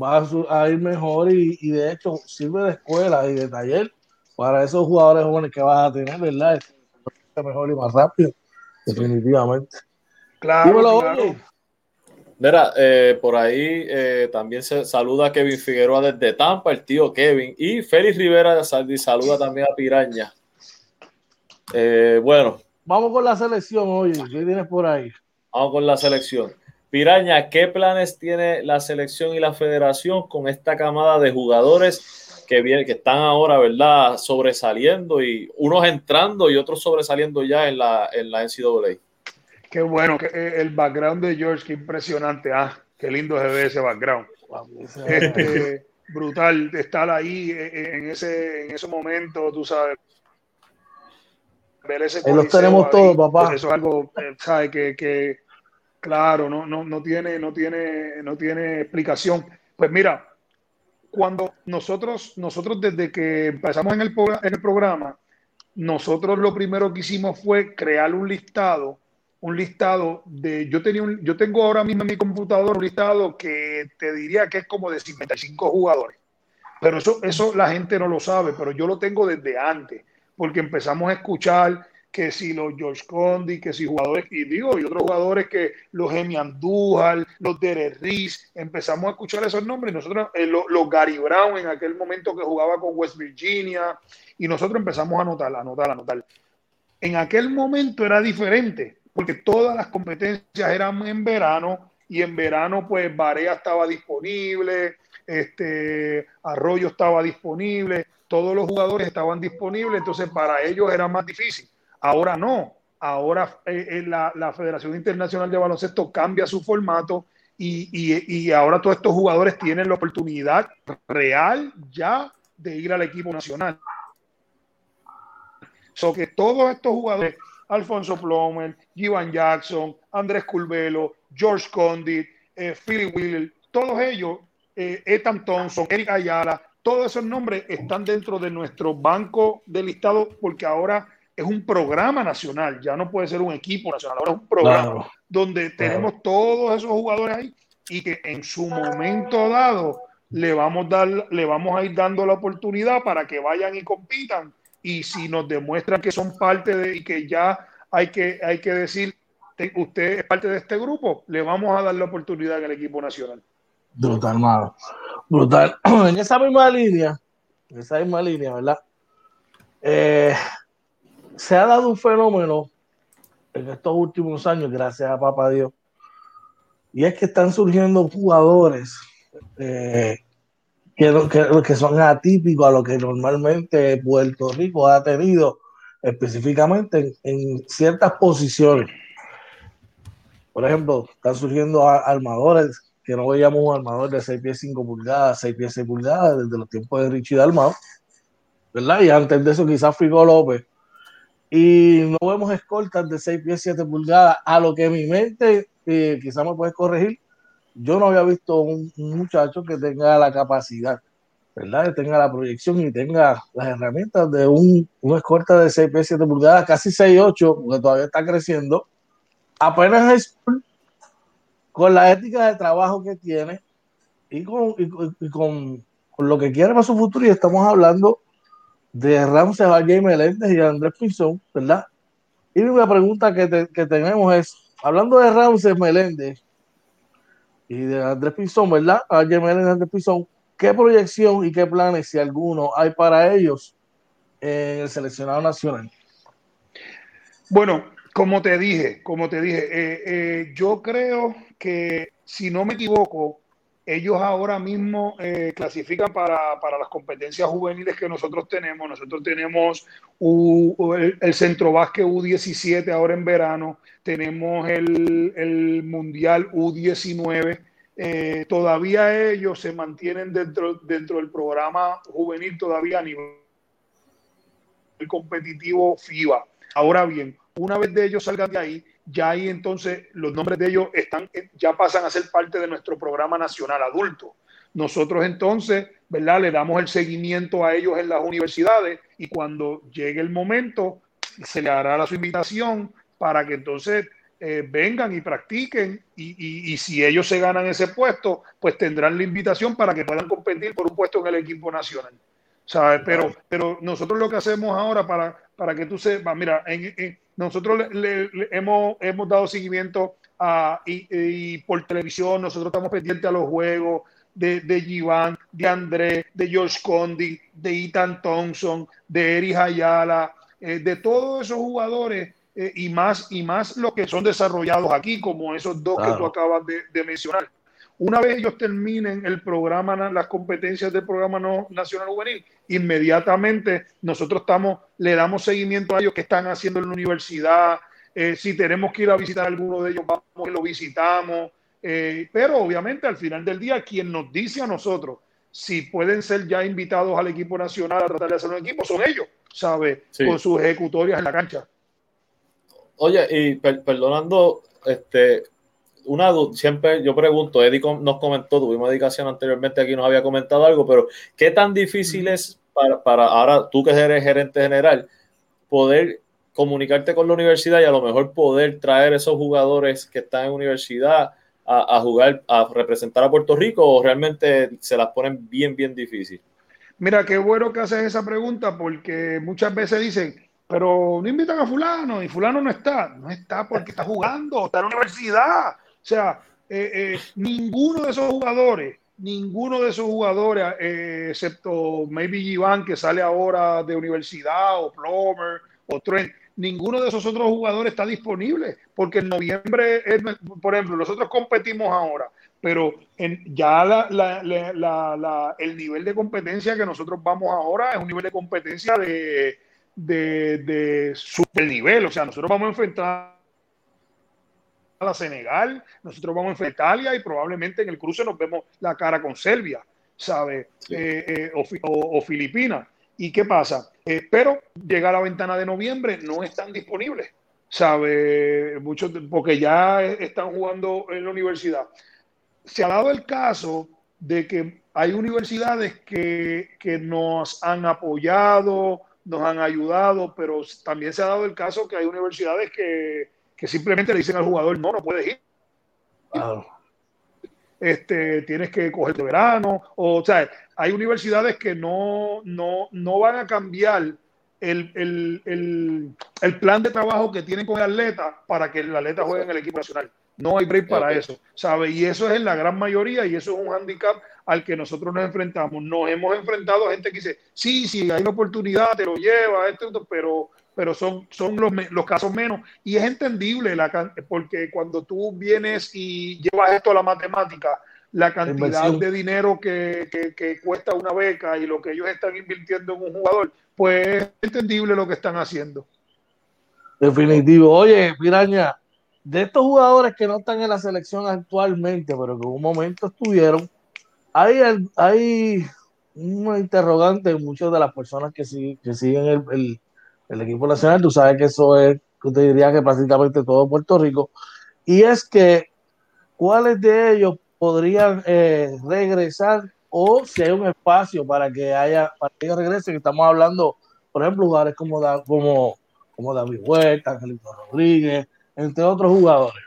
va a ir mejor y, de hecho sirve de escuela y de taller para esos jugadores jóvenes que vas a tener, ¿verdad? Mejor y más rápido, definitivamente. Claro, Mira, eh, por ahí eh, también se saluda a Kevin Figueroa desde Tampa, el tío Kevin, y Félix Rivera de Saldi saluda también a Piraña. Eh, bueno. Vamos con la selección, oye, ¿qué tienes por ahí? Vamos con la selección. Piraña, ¿qué planes tiene la selección y la federación con esta camada de jugadores que, viene, que están ahora, ¿verdad? Sobresaliendo y unos entrando y otros sobresaliendo ya en la, en la NCAA. Qué bueno, que eh, el background de George, qué impresionante. Ah, qué lindo se ve ese background. Este, brutal estar ahí eh, eh, en ese, en ese momento, tú sabes. Ver ese ahí los tenemos todos, papá. Pues eso es algo, ¿sabes? Que, que Claro, no, no, no, tiene, no, tiene, no tiene explicación. Pues mira, cuando nosotros, nosotros desde que empezamos en el, en el programa, nosotros lo primero que hicimos fue crear un listado, un listado de, yo tenía yo tengo ahora mismo en mi computadora un listado que te diría que es como de 55 jugadores. Pero eso, eso la gente no lo sabe, pero yo lo tengo desde antes, porque empezamos a escuchar que si los George Condi, que si jugadores, y digo, y otros jugadores que los Gemi Andújar, los Derek Reese, empezamos a escuchar esos nombres, nosotros, eh, los, Gary Brown en aquel momento que jugaba con West Virginia, y nosotros empezamos a anotar, a anotar, a anotar. En aquel momento era diferente, porque todas las competencias eran en verano, y en verano pues Barea estaba disponible, este, Arroyo estaba disponible, todos los jugadores estaban disponibles, entonces para ellos era más difícil. Ahora no, ahora eh, eh, la, Federación Internacional de Baloncesto cambia su formato y, ahora todos estos jugadores tienen la oportunidad real ya de ir al equipo nacional. So que todos estos jugadores, Alfonso Plomer, Ivan Jackson, Andrés Culvelo, George Condit, eh, Philly Will, todos ellos, Ethan Thompson, Eric Ayala, todos esos nombres están dentro de nuestro banco de listado porque ahora es un programa nacional, ya no puede ser un equipo nacional, ahora es un programa donde tenemos todos esos jugadores ahí y que en su momento dado le vamos, dar, le vamos a ir dando la oportunidad para que vayan y compitan y si nos demuestran que son parte de y que ya hay que, hay que decir usted es parte de este grupo, le vamos a dar la oportunidad en el equipo nacional. Brutal, hermano. Brutal. En esa misma línea, en esa misma línea, ¿verdad? Eh, se ha dado un fenómeno en estos últimos años, gracias a Papá Dios, y es que están surgiendo jugadores eh, que, que, son atípicos a lo que normalmente Puerto Rico ha tenido específicamente en, ciertas posiciones. Por ejemplo, están surgiendo armadores que no veíamos un armador de 6 pies 5 pulgadas, 6 pies 6 pulgadas desde los tiempos de Richie Dalmau, ¿verdad? Y antes de eso quizás Frigo López y no vemos escoltas de 6 pies 7 pulgadas, a lo que mi mente, eh, quizás me puedes corregir, yo no había visto un, muchacho que tenga la capacidad, ¿verdad? Que tenga la proyección y tenga las herramientas de un, una escolta de 6 pies 7 pulgadas, casi 6 8, porque todavía está creciendo, apenas es con la ética de trabajo que tiene y con, y, con, con lo que quiere para su futuro, y estamos hablando de Ramses a Jay Meléndez y Andrés Pinzón, ¿verdad? Y una pregunta que, tenemos es, hablando de Ramses Meléndez y de Andrés Pinzón, ¿verdad? Jay Meléndez y Andrés Pinzón, ¿qué proyección y qué planes, si alguno, hay para ellos en el seleccionado nacional? Bueno, como te dije, como te dije, eh, eh, yo creo que si no me equivoco, ellos ahora mismo eh, clasifican para, las competencias juveniles que nosotros tenemos. Nosotros tenemos el, Centro Básquet U17 ahora en verano, tenemos el, Mundial U19. Eh, todavía ellos se mantienen dentro, dentro del programa juvenil todavía a nivel competitivo FIBA. Ahora bien, una vez de ellos salgan de ahí, ya ahí entonces los nombres de ellos están, ya pasan a ser parte de nuestro programa nacional adulto. Nosotros entonces, ¿verdad? Le damos el seguimiento a ellos en las universidades y cuando llegue el momento, se le hará la su invitación para que entonces eh, vengan y practiquen y, y, si ellos se ganan ese puesto, pues tendrán la invitación para que puedan competir por un puesto en el equipo nacional. ¿Sabes? Pero, pero nosotros lo que hacemos ahora para, para que tú sepas, mira, en, nosotros le, hemos, hemos, dado seguimiento a, y, por televisión, nosotros estamos pendientes a los juegos de, de Giván, de Andrés, de George Condi, de Ethan Thompson, de Eric Ayala, eh, de todos esos jugadores eh, y más y más los que son desarrollados aquí, como esos dos que tú acabas de mencionar. Una vez ellos terminen el programa, las competencias del programa no, nacional juvenil, inmediatamente nosotros estamos, le damos seguimiento a ellos que están haciendo en la universidad. Eh, si tenemos que ir a visitar a alguno de ellos, vamos y lo visitamos. Eh, pero obviamente al final del día, quien nos dice a nosotros si pueden ser ya invitados al equipo nacional a tratar de hacer un equipo, son ellos, ¿sabe? Con sus ejecutorias en la cancha. Oye, y perdonando, este, una siempre yo pregunto, Eddie nos comentó, tuvimos dedicación anteriormente aquí, nos había comentado algo, pero ¿qué tan difícil es para, para, ahora tú que eres gerente general poder comunicarte con la universidad y a lo mejor poder traer esos jugadores que están en universidad a, a jugar, a representar a Puerto Rico o realmente se las ponen bien, bien difícil? Mira, qué bueno que haces esa pregunta porque muchas veces dicen, pero no invitan a fulano y fulano no está. No está porque está jugando, está en la universidad. O sea, eh, eh, ninguno de esos jugadores, ninguno de esos jugadores, eh, excepto maybe Iván que sale ahora de universidad o Plomer o Trent, ninguno de esos otros jugadores está disponible porque en noviembre, por ejemplo, nosotros competimos ahora pero en, ya el nivel de competencia que nosotros vamos ahora es un nivel de competencia de, de, super nivel, o sea, nosotros vamos a enfrentar a Senegal, nosotros vamos a Italia y probablemente en el cruce nos vemos la cara con Serbia, ¿sabe? Eh, eh, o, Filipinas. ¿Y qué pasa? Eh, pero llega la ventana de noviembre, no están disponibles, ¿sabe? Muchos, porque ya están jugando en la universidad se ha dado el caso de que hay universidades que, nos han apoyado, nos han ayudado, pero también se ha dado el caso que hay universidades que, simplemente le dicen al jugador, no, no puedes ir. Este, tienes que coger de verano, o, sea, hay universidades que no, no, van a cambiar el, el, plan de trabajo que tienen con el atleta para que el atleta juegue en el equipo nacional. No hay break para eso, ¿sabe? Y eso es en la gran mayoría y eso es un handicap al que nosotros nos enfrentamos. Nos hemos enfrentado a gente que dice, sí, sí, hay una oportunidad, te lo lleva, esto, pero, pero son, son los, los casos menos. Y es entendible la, porque cuando tú vienes y llevas esto a la matemática, la cantidad de dinero que, que, cuesta una beca y lo que ellos están invirtiendo en un jugador, pues es entendible lo que están haciendo. Definitivo. Oye, Piraña, de estos jugadores que no están en la selección actualmente, pero que en un momento estuvieron, hay, hay una interrogante en muchas de las personas que, que siguen el, el, equipo nacional. Tú sabes que eso es, yo te diría que prácticamente todo Puerto Rico. Y es que, ¿cuáles de ellos podrían eh, regresar o si hay un espacio para que haya, para que ellos regresen? Estamos hablando, por ejemplo, jugadores como, como, como David Huerta, Angelito Rodríguez, entre otros jugadores.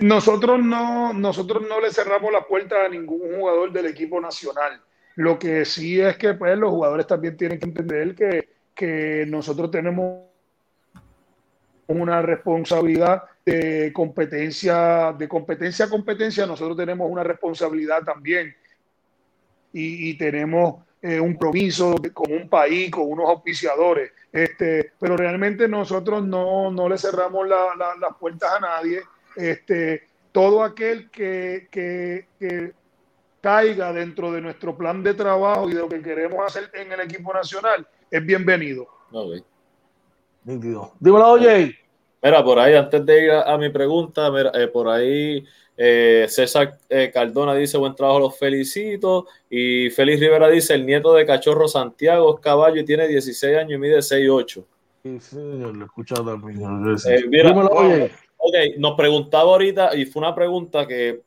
Nosotros no, nosotros no le cerramos la puerta a ningún jugador del equipo nacional. Lo que sí es que pues, los jugadores también tienen que entender que, que nosotros tenemos una responsabilidad de competencia, de competencia a competencia, nosotros tenemos una responsabilidad también y, tenemos eh, un promiso con un país, con unos auspiciadores. Este, pero realmente nosotros no, no le cerramos las puertas a nadie. Este, todo aquel que, que, caiga dentro de nuestro plan de trabajo y de lo que queremos hacer en el equipo nacional es bienvenido. Okay. Dímelo, oye. Mira, por ahí, antes de ir a, mi pregunta, eh, por ahí eh, César eh, Cardona dice, buen trabajo, los felicito. Y Félix Rivera dice, el nieto de Cachorro Santiago es caballo y tiene 16 años y mide 6'8". Sí, señor, lo he escuchado también. Eh, ok, nos preguntaba ahorita, y fue una pregunta que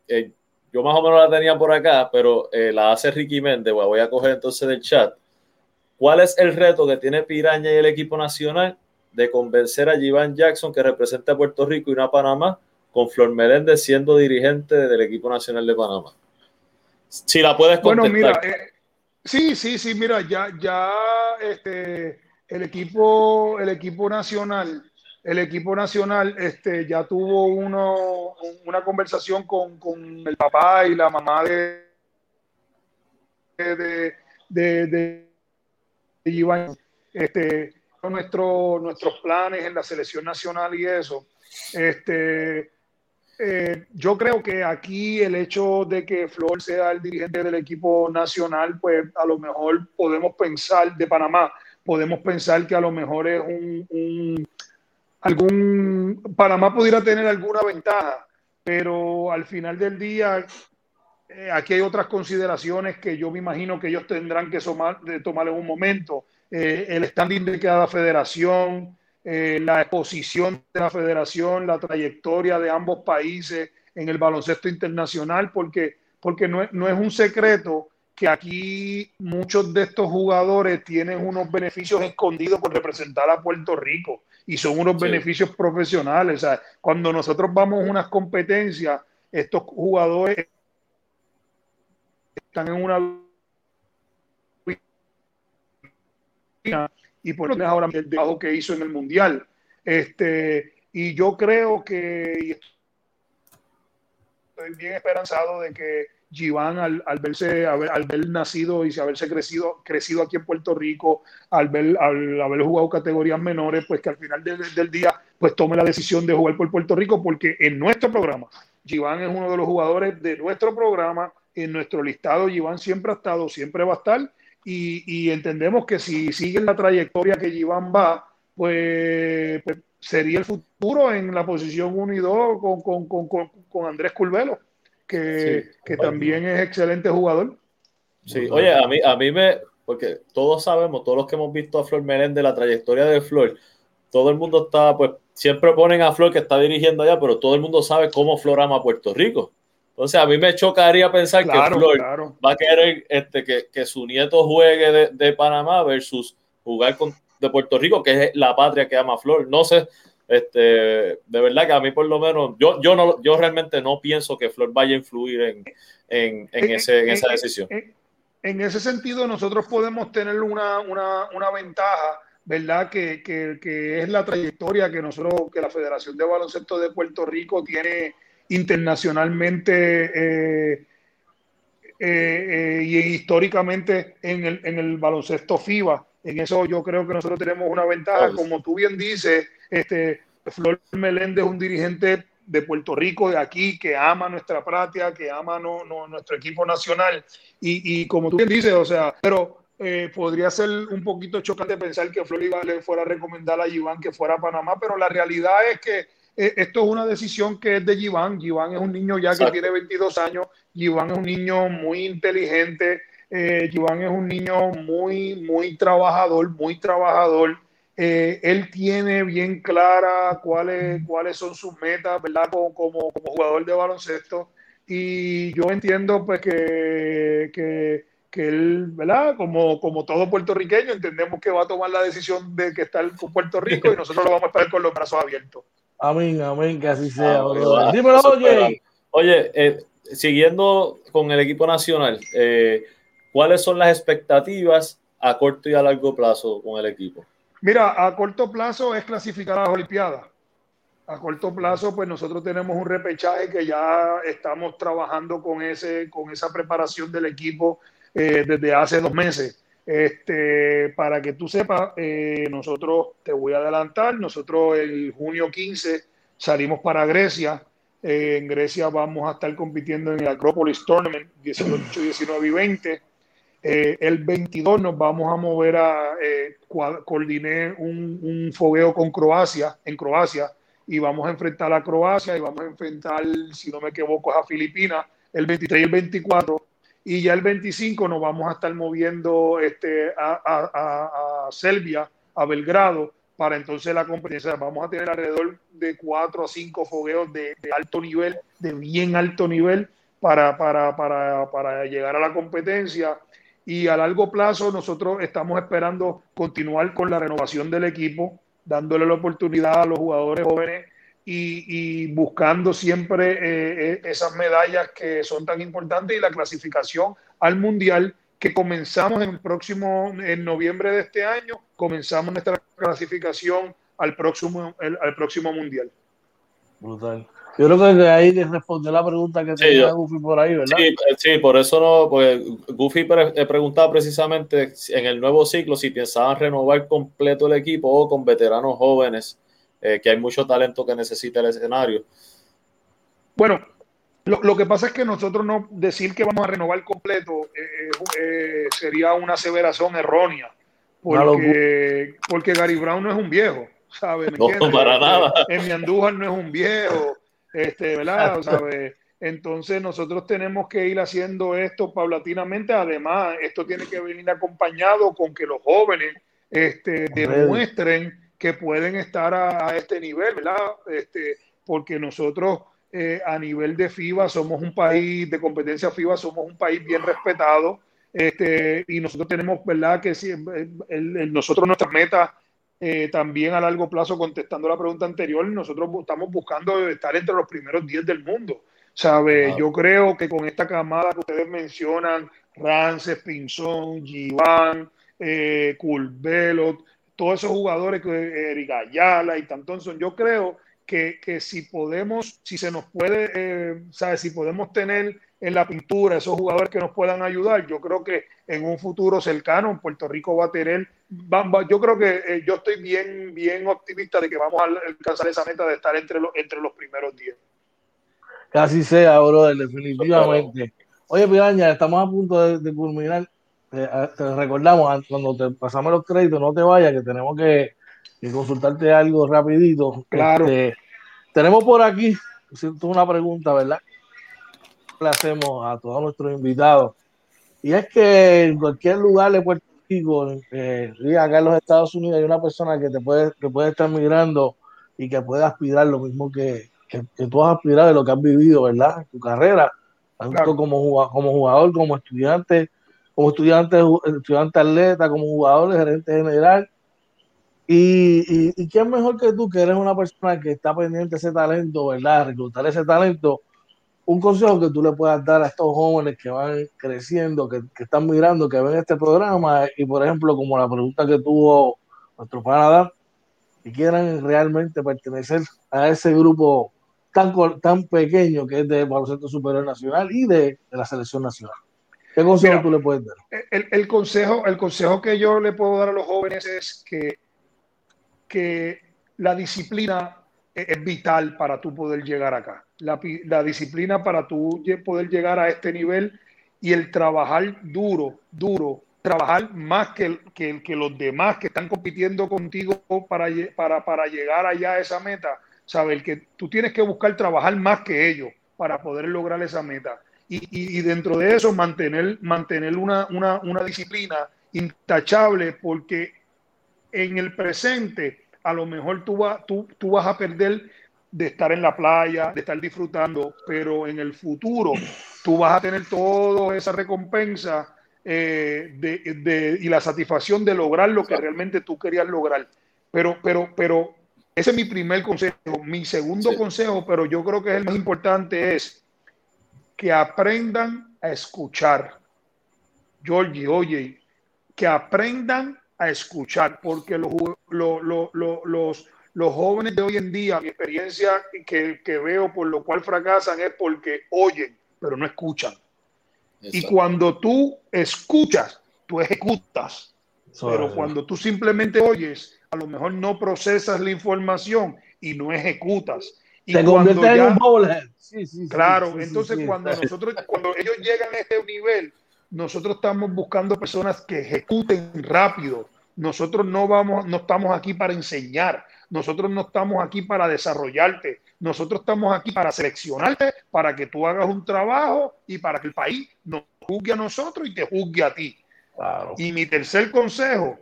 yo más o menos la tenía por acá, pero la hace Ricky Méndez, voy a coger entonces del chat. ¿Cuál es el reto que tiene Piraña y el equipo nacional de convencer a Jivan Jackson que representa a Puerto Rico y no a Panamá con Flor Meléndez siendo dirigente del equipo nacional de Panamá. Si la puedes contestar. Bueno, mira, eh, sí, sí, sí, mira, ya, ya este, el equipo, el equipo nacional, el equipo nacional este, ya tuvo uno, una conversación con, el papá y la mamá de, de, de, de, este, nuestro, nuestros planes en la selección nacional y eso. Este, eh, yo creo que aquí el hecho de que Flor sea el dirigente del equipo nacional, pues a lo mejor podemos pensar de Panamá, podemos pensar que a lo mejor es un, algún Panamá pudiera tener alguna ventaja, pero al final del día eh, aquí hay otras consideraciones que yo me imagino que ellos tendrán que tomar, tomar en un momento. Eh, el standing de cada federación, eh, la exposición de la federación, la trayectoria de ambos países en el baloncesto internacional, porque, porque no, es, un secreto que aquí muchos de estos jugadores tienen unos beneficios escondidos por representar a Puerto Rico y son unos beneficios profesionales. cuando nosotros vamos a unas competencias, estos jugadores están en una y por eso ahora el trabajo que hizo en el Mundial. Este, y yo creo que estoy bien esperanzado de que Giván al, verse, al ver nacido y haberse crecido, crecido aquí en Puerto Rico, al, ver, al haber jugado categorías menores, pues que al final del, día pues tome la decisión de jugar por Puerto Rico, porque en nuestro programa, Giván es uno de los jugadores de nuestro programa, en nuestro listado Giván siempre ha estado, siempre va a estar, y, entendemos que si sigue la trayectoria que Giván va, pues, pues, sería el futuro en la posición 1 y 2 con, con, con, con Andrés Culvelo que, también es excelente jugador. Sí, oye, a mí, a mí me, porque todos sabemos, todos los que hemos visto a Flor Meléndez, la trayectoria de Flor, todo el mundo está, pues, siempre ponen a Flor que está dirigiendo allá, pero todo el mundo sabe cómo Flor ama a Puerto Rico. Entonces, a mí me chocaría pensar que Flor va a querer este, que, que, su nieto juegue de, de Panamá versus jugar con, de Puerto Rico, que es la patria que ama Flor. No sé, este, de verdad que a mí por lo menos, yo, yo, no, yo realmente no pienso que Flor vaya a influir en, en, en, ese, en esa decisión. En, ese sentido, nosotros podemos tener una, una, una ventaja, ¿verdad? Que, que, que, es la trayectoria que nosotros, que la Federación de Baloncesto de Puerto Rico tiene internacionalmente eh, eh, eh, y históricamente en el, en el baloncesto FIBA. En eso yo creo que nosotros tenemos una ventaja, como tú bien dices, este, Flor Meléndez es un dirigente de Puerto Rico, de aquí, que ama nuestra patria, que ama no, nuestro equipo nacional. Y, como tú bien dices, o sea, pero eh, podría ser un poquito chocante pensar que Flor le fuera a recomendar a Giván que fuera a Panamá, pero la realidad es que esto es una decisión que es de Giván. Giván es un niño ya que tiene 22 años, Giván es un niño muy inteligente, eh, Giván es un niño muy, muy trabajador, muy trabajador. Eh, él tiene bien clara cuáles, cuáles son sus metas, ¿verdad? Como, como, jugador de baloncesto. Y yo entiendo pues que, que, que, él, ¿verdad? Como, como todo puertorriqueño, entendemos que va a tomar la decisión de que está en Puerto Rico y nosotros lo vamos a esperar con los brazos abiertos. Amén, amén, que así sea. Ah, Dímelo, oye. Oye, eh, siguiendo con el equipo nacional, eh, ¿cuáles son las expectativas a corto y a largo plazo con el equipo? Mira, a corto plazo es clasificar a las Olimpiadas. A corto plazo, pues nosotros tenemos un repechaje que ya estamos trabajando con, ese, con esa preparación del equipo eh, desde hace dos meses. Este, para que tú sepas, eh, nosotros, te voy a adelantar, nosotros el junio 15 salimos para Grecia. Eh, en Grecia vamos a estar compitiendo en el Acropolis Tournament 18, 19 y 20. Eh, el 22 nos vamos a mover a, eh, un, un, fogueo con Croacia, en Croacia, y vamos a enfrentar a Croacia y vamos a enfrentar, si no me equivoco, a Filipinas el 23 y el 24. Y ya el 25 nos vamos a estar moviendo este, a, a, a Serbia, a Belgrado, para entonces la competencia. Vamos a tener alrededor de 4 a 5 fogueos de, de alto nivel, de bien alto nivel, para, para, para, para llegar a la competencia y a largo plazo nosotros estamos esperando continuar con la renovación del equipo, dándole la oportunidad a los jugadores jóvenes y, buscando siempre eh, eh, esas medallas que son tan importantes y la clasificación al mundial que comenzamos en el próximo, en noviembre de este año, comenzamos nuestra clasificación al próximo, al próximo mundial. Brutal. Yo creo que ahí les respondió la pregunta que tenía Goofy por ahí, ¿verdad? Sí, sí, por eso no, porque Goofy pre preguntaba precisamente en el nuevo ciclo si pensaban renovar completo el equipo o con veteranos jóvenes, eh, que hay mucho talento que necesita el escenario. Bueno, lo, lo, que pasa es que nosotros no decir que vamos a renovar completo eh, eh, sería una aseveración errónea, porque, porque Gary Brown no es un viejo. ¿sabes? No, para nada. En mi Andújar no es un viejo este, ¿verdad? Entonces nosotros tenemos que ir haciendo esto paulatinamente. Además, esto tiene que venir acompañado con que los jóvenes este, demuestren que pueden estar a, este nivel, ¿verdad? Este, porque nosotros eh, a nivel de FIBA somos un país, de competencia FIBA somos un país bien respetado. Este, y nosotros tenemos, ¿verdad? Que si, nosotros nuestras metas eh, también a largo plazo, contestando la pregunta anterior, nosotros estamos buscando estar entre los primeros 10 del mundo. ¿sabe? Yo creo que con esta camada que ustedes mencionan, Rances, Pinzón, Giván, eh, todos esos jugadores que Eric Ayala y Tantonson. Yo creo que, que, si podemos, si se nos puede, eh, ¿sabes? Si podemos tener en la pintura esos jugadores que nos puedan ayudar, yo creo que en un futuro cercano en Puerto Rico va a tener, yo creo que eh, yo estoy bien, bien optimista de que vamos a alcanzar esa meta de estar entre los, entre los primeros 10. Casi sea, brother, definitivamente. Oye, Piraña, estamos a punto de, culminar. Te, recordamos, cuando te pasamos los créditos, no te vayas, que tenemos que, consultarte algo rapidito. Claro. Este, tenemos por aquí, siento una pregunta, ¿verdad? Le hacemos a todos nuestros invitados. Y es que en cualquier lugar de Puerto Rico, eh, acá en los Estados Unidos, hay una persona que te puede, que puede estar migrando y que puede aspirar lo mismo que, que, tú has aspirado de lo que has vivido, ¿verdad? En tu carrera tanto como, como jugador, como estudiante, como estudiante, estudiante atleta, como jugador, gerente general. Y, y, quién mejor que tú, que eres una persona que está pendiente de ese talento, ¿verdad? Reclutar ese talento. Un consejo que tú le puedas dar a estos jóvenes que van creciendo, que, que están mirando, que ven este programa, y por ejemplo, como la pregunta que tuvo nuestro panadar, y quieran realmente pertenecer a ese grupo tan, tan pequeño que es de baloncesto superior nacional y de, la selección nacional. ¿Qué consejo tú le puedes dar? El, consejo, el consejo que yo le puedo dar a los jóvenes es que, que la disciplina es vital para tú poder llegar acá. La, la, disciplina para tú poder llegar a este nivel y el trabajar duro, duro, trabajar más que, que, que los demás que están compitiendo contigo para, para, para llegar allá a esa meta saber que tú tienes que buscar trabajar más que ellos para poder lograr esa meta. Y, dentro de eso mantener, mantener una, disciplina intachable porque en el presente a lo mejor tú, tú, tú vas a perder de estar en la playa, de estar disfrutando, pero en el futuro tú vas a tener toda esa recompensa eh, de, y la satisfacción de lograr lo que realmente tú querías lograr. Pero, pero, pero ese es mi primer consejo. Mi segundo consejo, pero yo creo que es el más importante, es que aprendan a escuchar. Georgie, oye, que aprendan a escuchar, porque los, los, los, jóvenes de hoy en día, mi experiencia que, que, veo por lo cual fracasan es porque oyen, pero no escuchan. Y cuando tú escuchas, tú ejecutas. pero cuando tú simplemente oyes, a lo mejor no procesas la información y no ejecutas. Y Te conviertes en un. Sí, sí, claro, entonces cuando nosotros, cuando ellos llegan a este nivel, nosotros estamos buscando personas que ejecuten rápido. Nosotros no vamos, no estamos aquí para enseñar. Nosotros no estamos aquí para desarrollarte. Nosotros estamos aquí para seleccionarte, para que tú hagas un trabajo y para que el país nos juzgue a nosotros y te juzgue a ti. Y mi tercer consejo,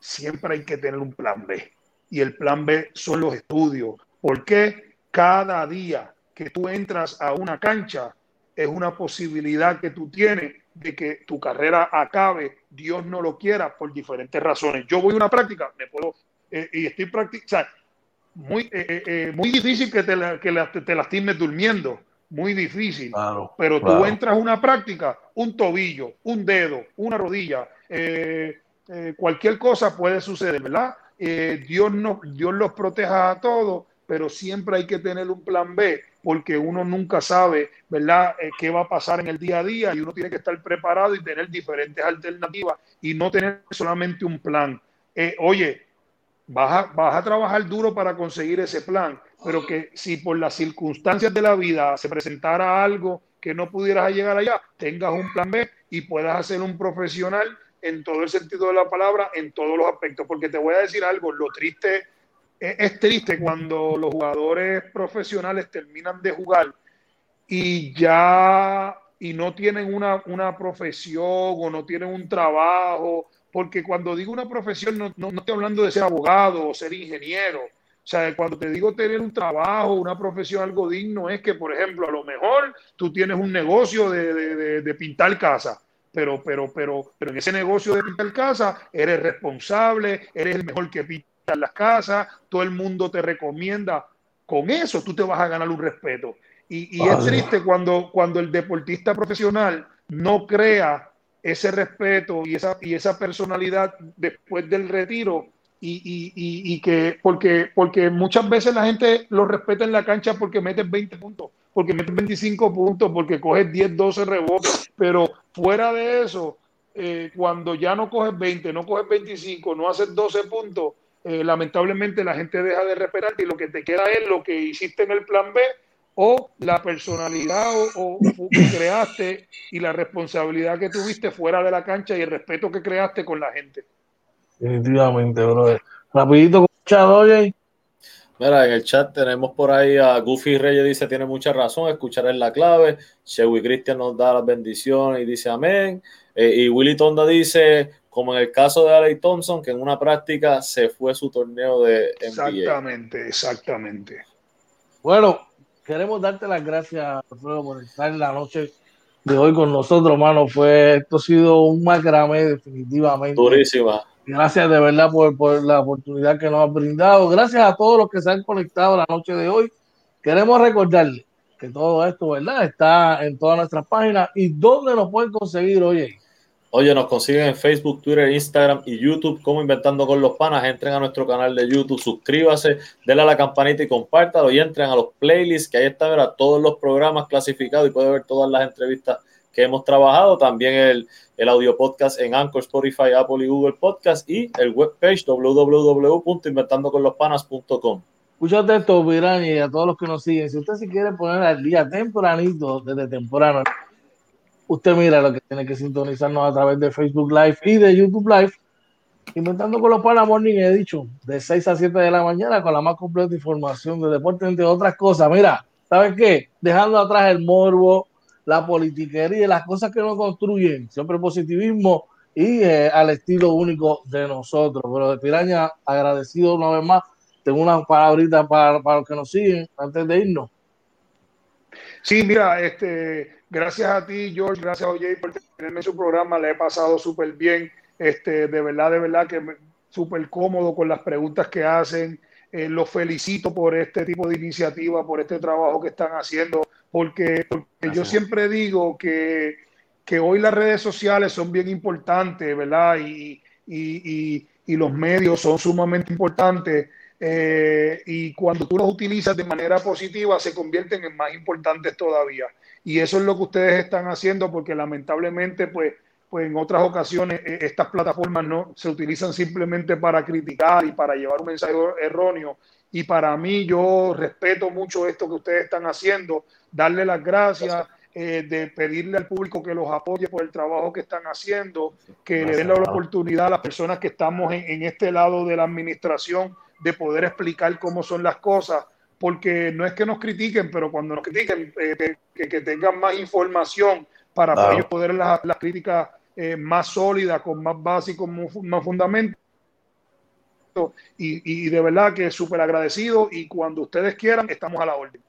siempre hay que tener un plan B. Y el plan B son los estudios. Porque cada día que tú entras a una cancha es una posibilidad que tú tienes de que tu carrera acabe, Dios no lo quiera, por diferentes razones. Yo voy a una práctica, me puedo, eh, y estoy practicando, muy, eh, eh, muy difícil que, te, que te lastimes durmiendo, muy difícil. pero tú entras a una práctica, un tobillo, un dedo, una rodilla, eh, cualquier cosa puede suceder, ¿verdad? Dios, no, Dios los proteja a todos, pero siempre hay que tener un plan B, porque uno nunca sabe, ¿verdad?, eh, qué va a pasar en el día a día y uno tiene que estar preparado y tener diferentes alternativas y no tener solamente un plan. oye, vas a, vas a trabajar duro para conseguir ese plan, pero que si por las circunstancias de la vida se presentara algo que no pudieras llegar allá, tengas un plan B y puedas hacer un profesional en todo el sentido de la palabra, en todos los aspectos. Porque te voy a decir algo, lo triste, es, triste cuando los jugadores profesionales terminan de jugar y ya y no tienen una, una profesión o no tienen un trabajo, porque cuando digo una profesión no, no, estoy hablando de ser abogado o ser ingeniero, o sea, cuando te digo tener un trabajo, una profesión, algo digno, es que, por ejemplo, a lo mejor tú tienes un negocio de, de, de pintar casa pero, pero, pero, pero en ese negocio de pintar casa eres responsable, eres el mejor que pinta las casas, todo el mundo te recomienda. Con eso tú te vas a ganar un respeto. Y, es triste cuando, cuando el deportista profesional no crea ese respeto y esa, y esa personalidad después del retiro y, y, y, que porque, porque muchas veces la gente lo respeta en la cancha porque metes 20 puntos, porque metes 25 puntos, porque coges 10, 12 rebotes, pero fuera de eso, eh, cuando ya no coges 20, no coges 25, no haces 12 puntos, eh, lamentablemente la gente deja de respetarte y lo que te queda es lo que hiciste en el plan B o la personalidad o, que creaste y la responsabilidad que tuviste fuera de la cancha y el respeto que creaste con la gente. Definitivamente, brother. Rapidito, oye. Mira, en el chat tenemos por ahí a Goofy Reyes, dice, tiene mucha razón, escuchar es la clave. Shewy Christian nos da las bendiciones y dice amén. Eh, y Willy Tonda dice, como en el caso de Ale Thompson, que en una práctica se fue su torneo de NBA. Exactamente, exactamente. Bueno, queremos darte las gracias, Alfredo, por estar en la noche de hoy con nosotros, hermano. Fue, esto ha sido un macramé, definitivamente. Durísima. Gracias de verdad por, por la oportunidad que nos has brindado. Gracias a todos los que se han conectado la noche de hoy. Queremos recordarles que todo esto, ¿verdad? Está en todas nuestras páginas. ¿Y dónde nos pueden conseguir, oye? Oye, nos consiguen en Facebook, Twitter, Instagram y YouTube como Inventando con los Panas. Entren a nuestro canal de YouTube, suscríbase, denle a la campanita y compártalo y entren a los playlists que ahí están ver, todos los programas clasificados y puede ver todas las entrevistas que hemos trabajado. También el, el audio podcast en Anchor, Spotify, Apple y Google Podcast y el webpage www.inventandoconlospanas.com. Escúchate esto, Virán, y a todos los que nos siguen. Si usted se quiere poner al día tempranito, desde temprano, usted mira lo que tiene que sintonizarnos a través de Facebook Live y de YouTube Live. Inventando con los Panas Morning he dicho, de 6 a 7 de la mañana con la más completa información de deporte, entre otras cosas. Mira, ¿sabes qué? Dejando atrás el morbo, la politiquería las cosas que nos construyen, siempre positivismo y eh, al estilo único de nosotros. Pero de Piraña, agradecido una vez más. Tengo una palabrita para, para los que nos siguen antes de irnos. Sí, mira, este, Gracias a ti, George, gracias a OJ por tenerme en su programa, le he pasado súper bien, este, de verdad, de verdad que súper cómodo con las preguntas que hacen. Eh, los felicito por este tipo de iniciativa, por este trabajo que están haciendo, porque, yo siempre digo que, que, hoy las redes sociales son bien importantes, ¿verdad? Y, y, y, los medios son sumamente importantes. Eh, y cuando tú los utilizas de manera positiva, se convierten en más importantes todavía. Y eso es lo que ustedes están haciendo porque lamentablemente, pues, pues en otras ocasiones eh, estas plataformas no se utilizan simplemente para criticar y para llevar un mensaje erróneo. Y para mí yo respeto mucho esto que ustedes están haciendo, darle las gracias, eh, de pedirle al público que los apoye por el trabajo que están haciendo, que le den la oportunidad a las personas que estamos en, en este lado de la administración de poder explicar cómo son las cosas porque no es que nos critiquen, pero cuando nos critiquen, eh, que, tengan más información para poder las, críticas eh, más sólidas, con más base y con más fundamento. Y, y de verdad que súper agradecido y cuando ustedes quieran, estamos a la orden.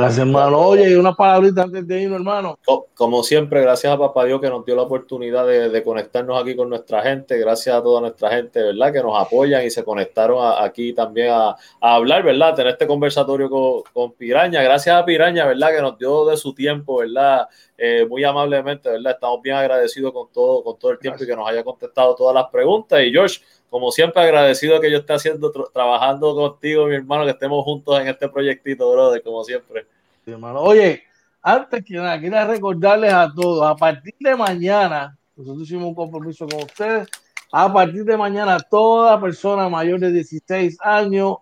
Gracias, hermano. Oye, una palabrita antes de irnos, hermano. Como siempre, gracias a Papá Dios que nos dio la oportunidad de, conectarnos aquí con nuestra gente. Gracias a toda nuestra gente, ¿verdad? Que nos apoyan y se conectaron aquí también a, hablar, ¿verdad? Tener este conversatorio con, Piraña. Gracias a Piraña, ¿verdad? Que nos dio de su tiempo, ¿verdad? Eh, muy amablemente, ¿verdad? Estamos bien agradecidos con todo, con todo el tiempo y que nos haya contestado todas las preguntas. Y George, como siempre, agradecido que yo esté haciendo, trabajando contigo, mi hermano, que estemos juntos en este proyectito, brother, como siempre. hermano. Oye, antes que nada, quiero recordarles a todos, a partir de mañana, nosotros hicimos un compromiso con ustedes, a partir de mañana, toda persona mayor de 16 años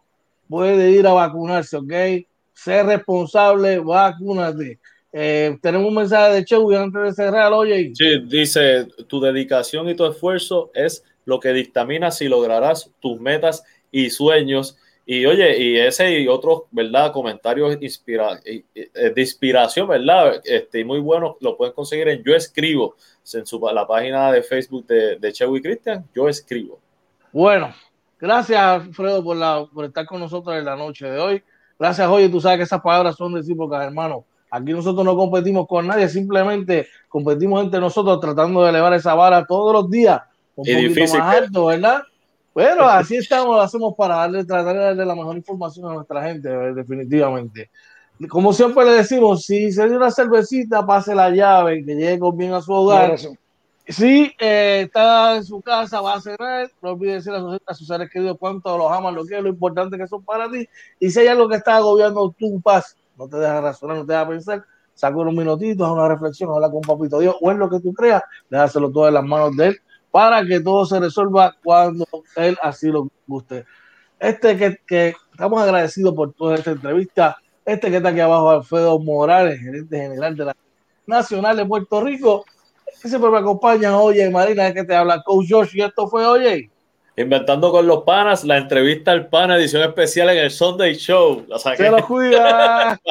puede ir a vacunarse, ¿ok? Ser responsable, vacúnate. Eh, tenemos un mensaje de Chewy antes de cerrar, oye. Sí, dice, tu dedicación y tu esfuerzo es lo que dictamina si lograrás tus metas y sueños. Y oye, y ese y otros, ¿verdad? Comentarios inspira eh, de inspiración, ¿verdad? Este, muy bueno, lo pueden conseguir en Yo Escribo, en su, la página de Facebook de, de Chewy Cristian, Yo Escribo. Bueno, gracias, Alfredo, por, la, por estar con nosotros en la noche de hoy. Gracias, oye, tú sabes que esas palabras son recíprocas, hermano. Aquí nosotros no competimos con nadie, simplemente competimos entre nosotros tratando de elevar esa vara todos los días un poquito más alto, ¿verdad? Bueno, así estamos, lo hacemos para darle, tratar de darle la mejor información a nuestra gente, definitivamente. Como siempre le decimos, si se dio una cervecita, pase la llave, que llegue con bien a su hogar. Si eh, está en su casa, va a cenar, no olvides decir a sus, seres queridos cuánto los aman, lo que es lo importante que son para ti. Y si hay algo que está agobiando tu paz, no te deja razonar, no te deja pensar, saca unos minutitos, una reflexión, habla con Papito Dios, o en lo que tú creas, déjaselo todo en las manos de Él, para que todo se resuelva cuando Él así lo guste. Este que, que estamos agradecidos por toda esta entrevista, este que está aquí abajo, Alfredo Morales, gerente general de la Nacional de Puerto Rico, que siempre me acompaña, oye, Marina, que te habla Coach Josh, y esto fue, oye. Inventando con los panas, la entrevista al pana, edición especial en el Sunday Show. Se lo cuida.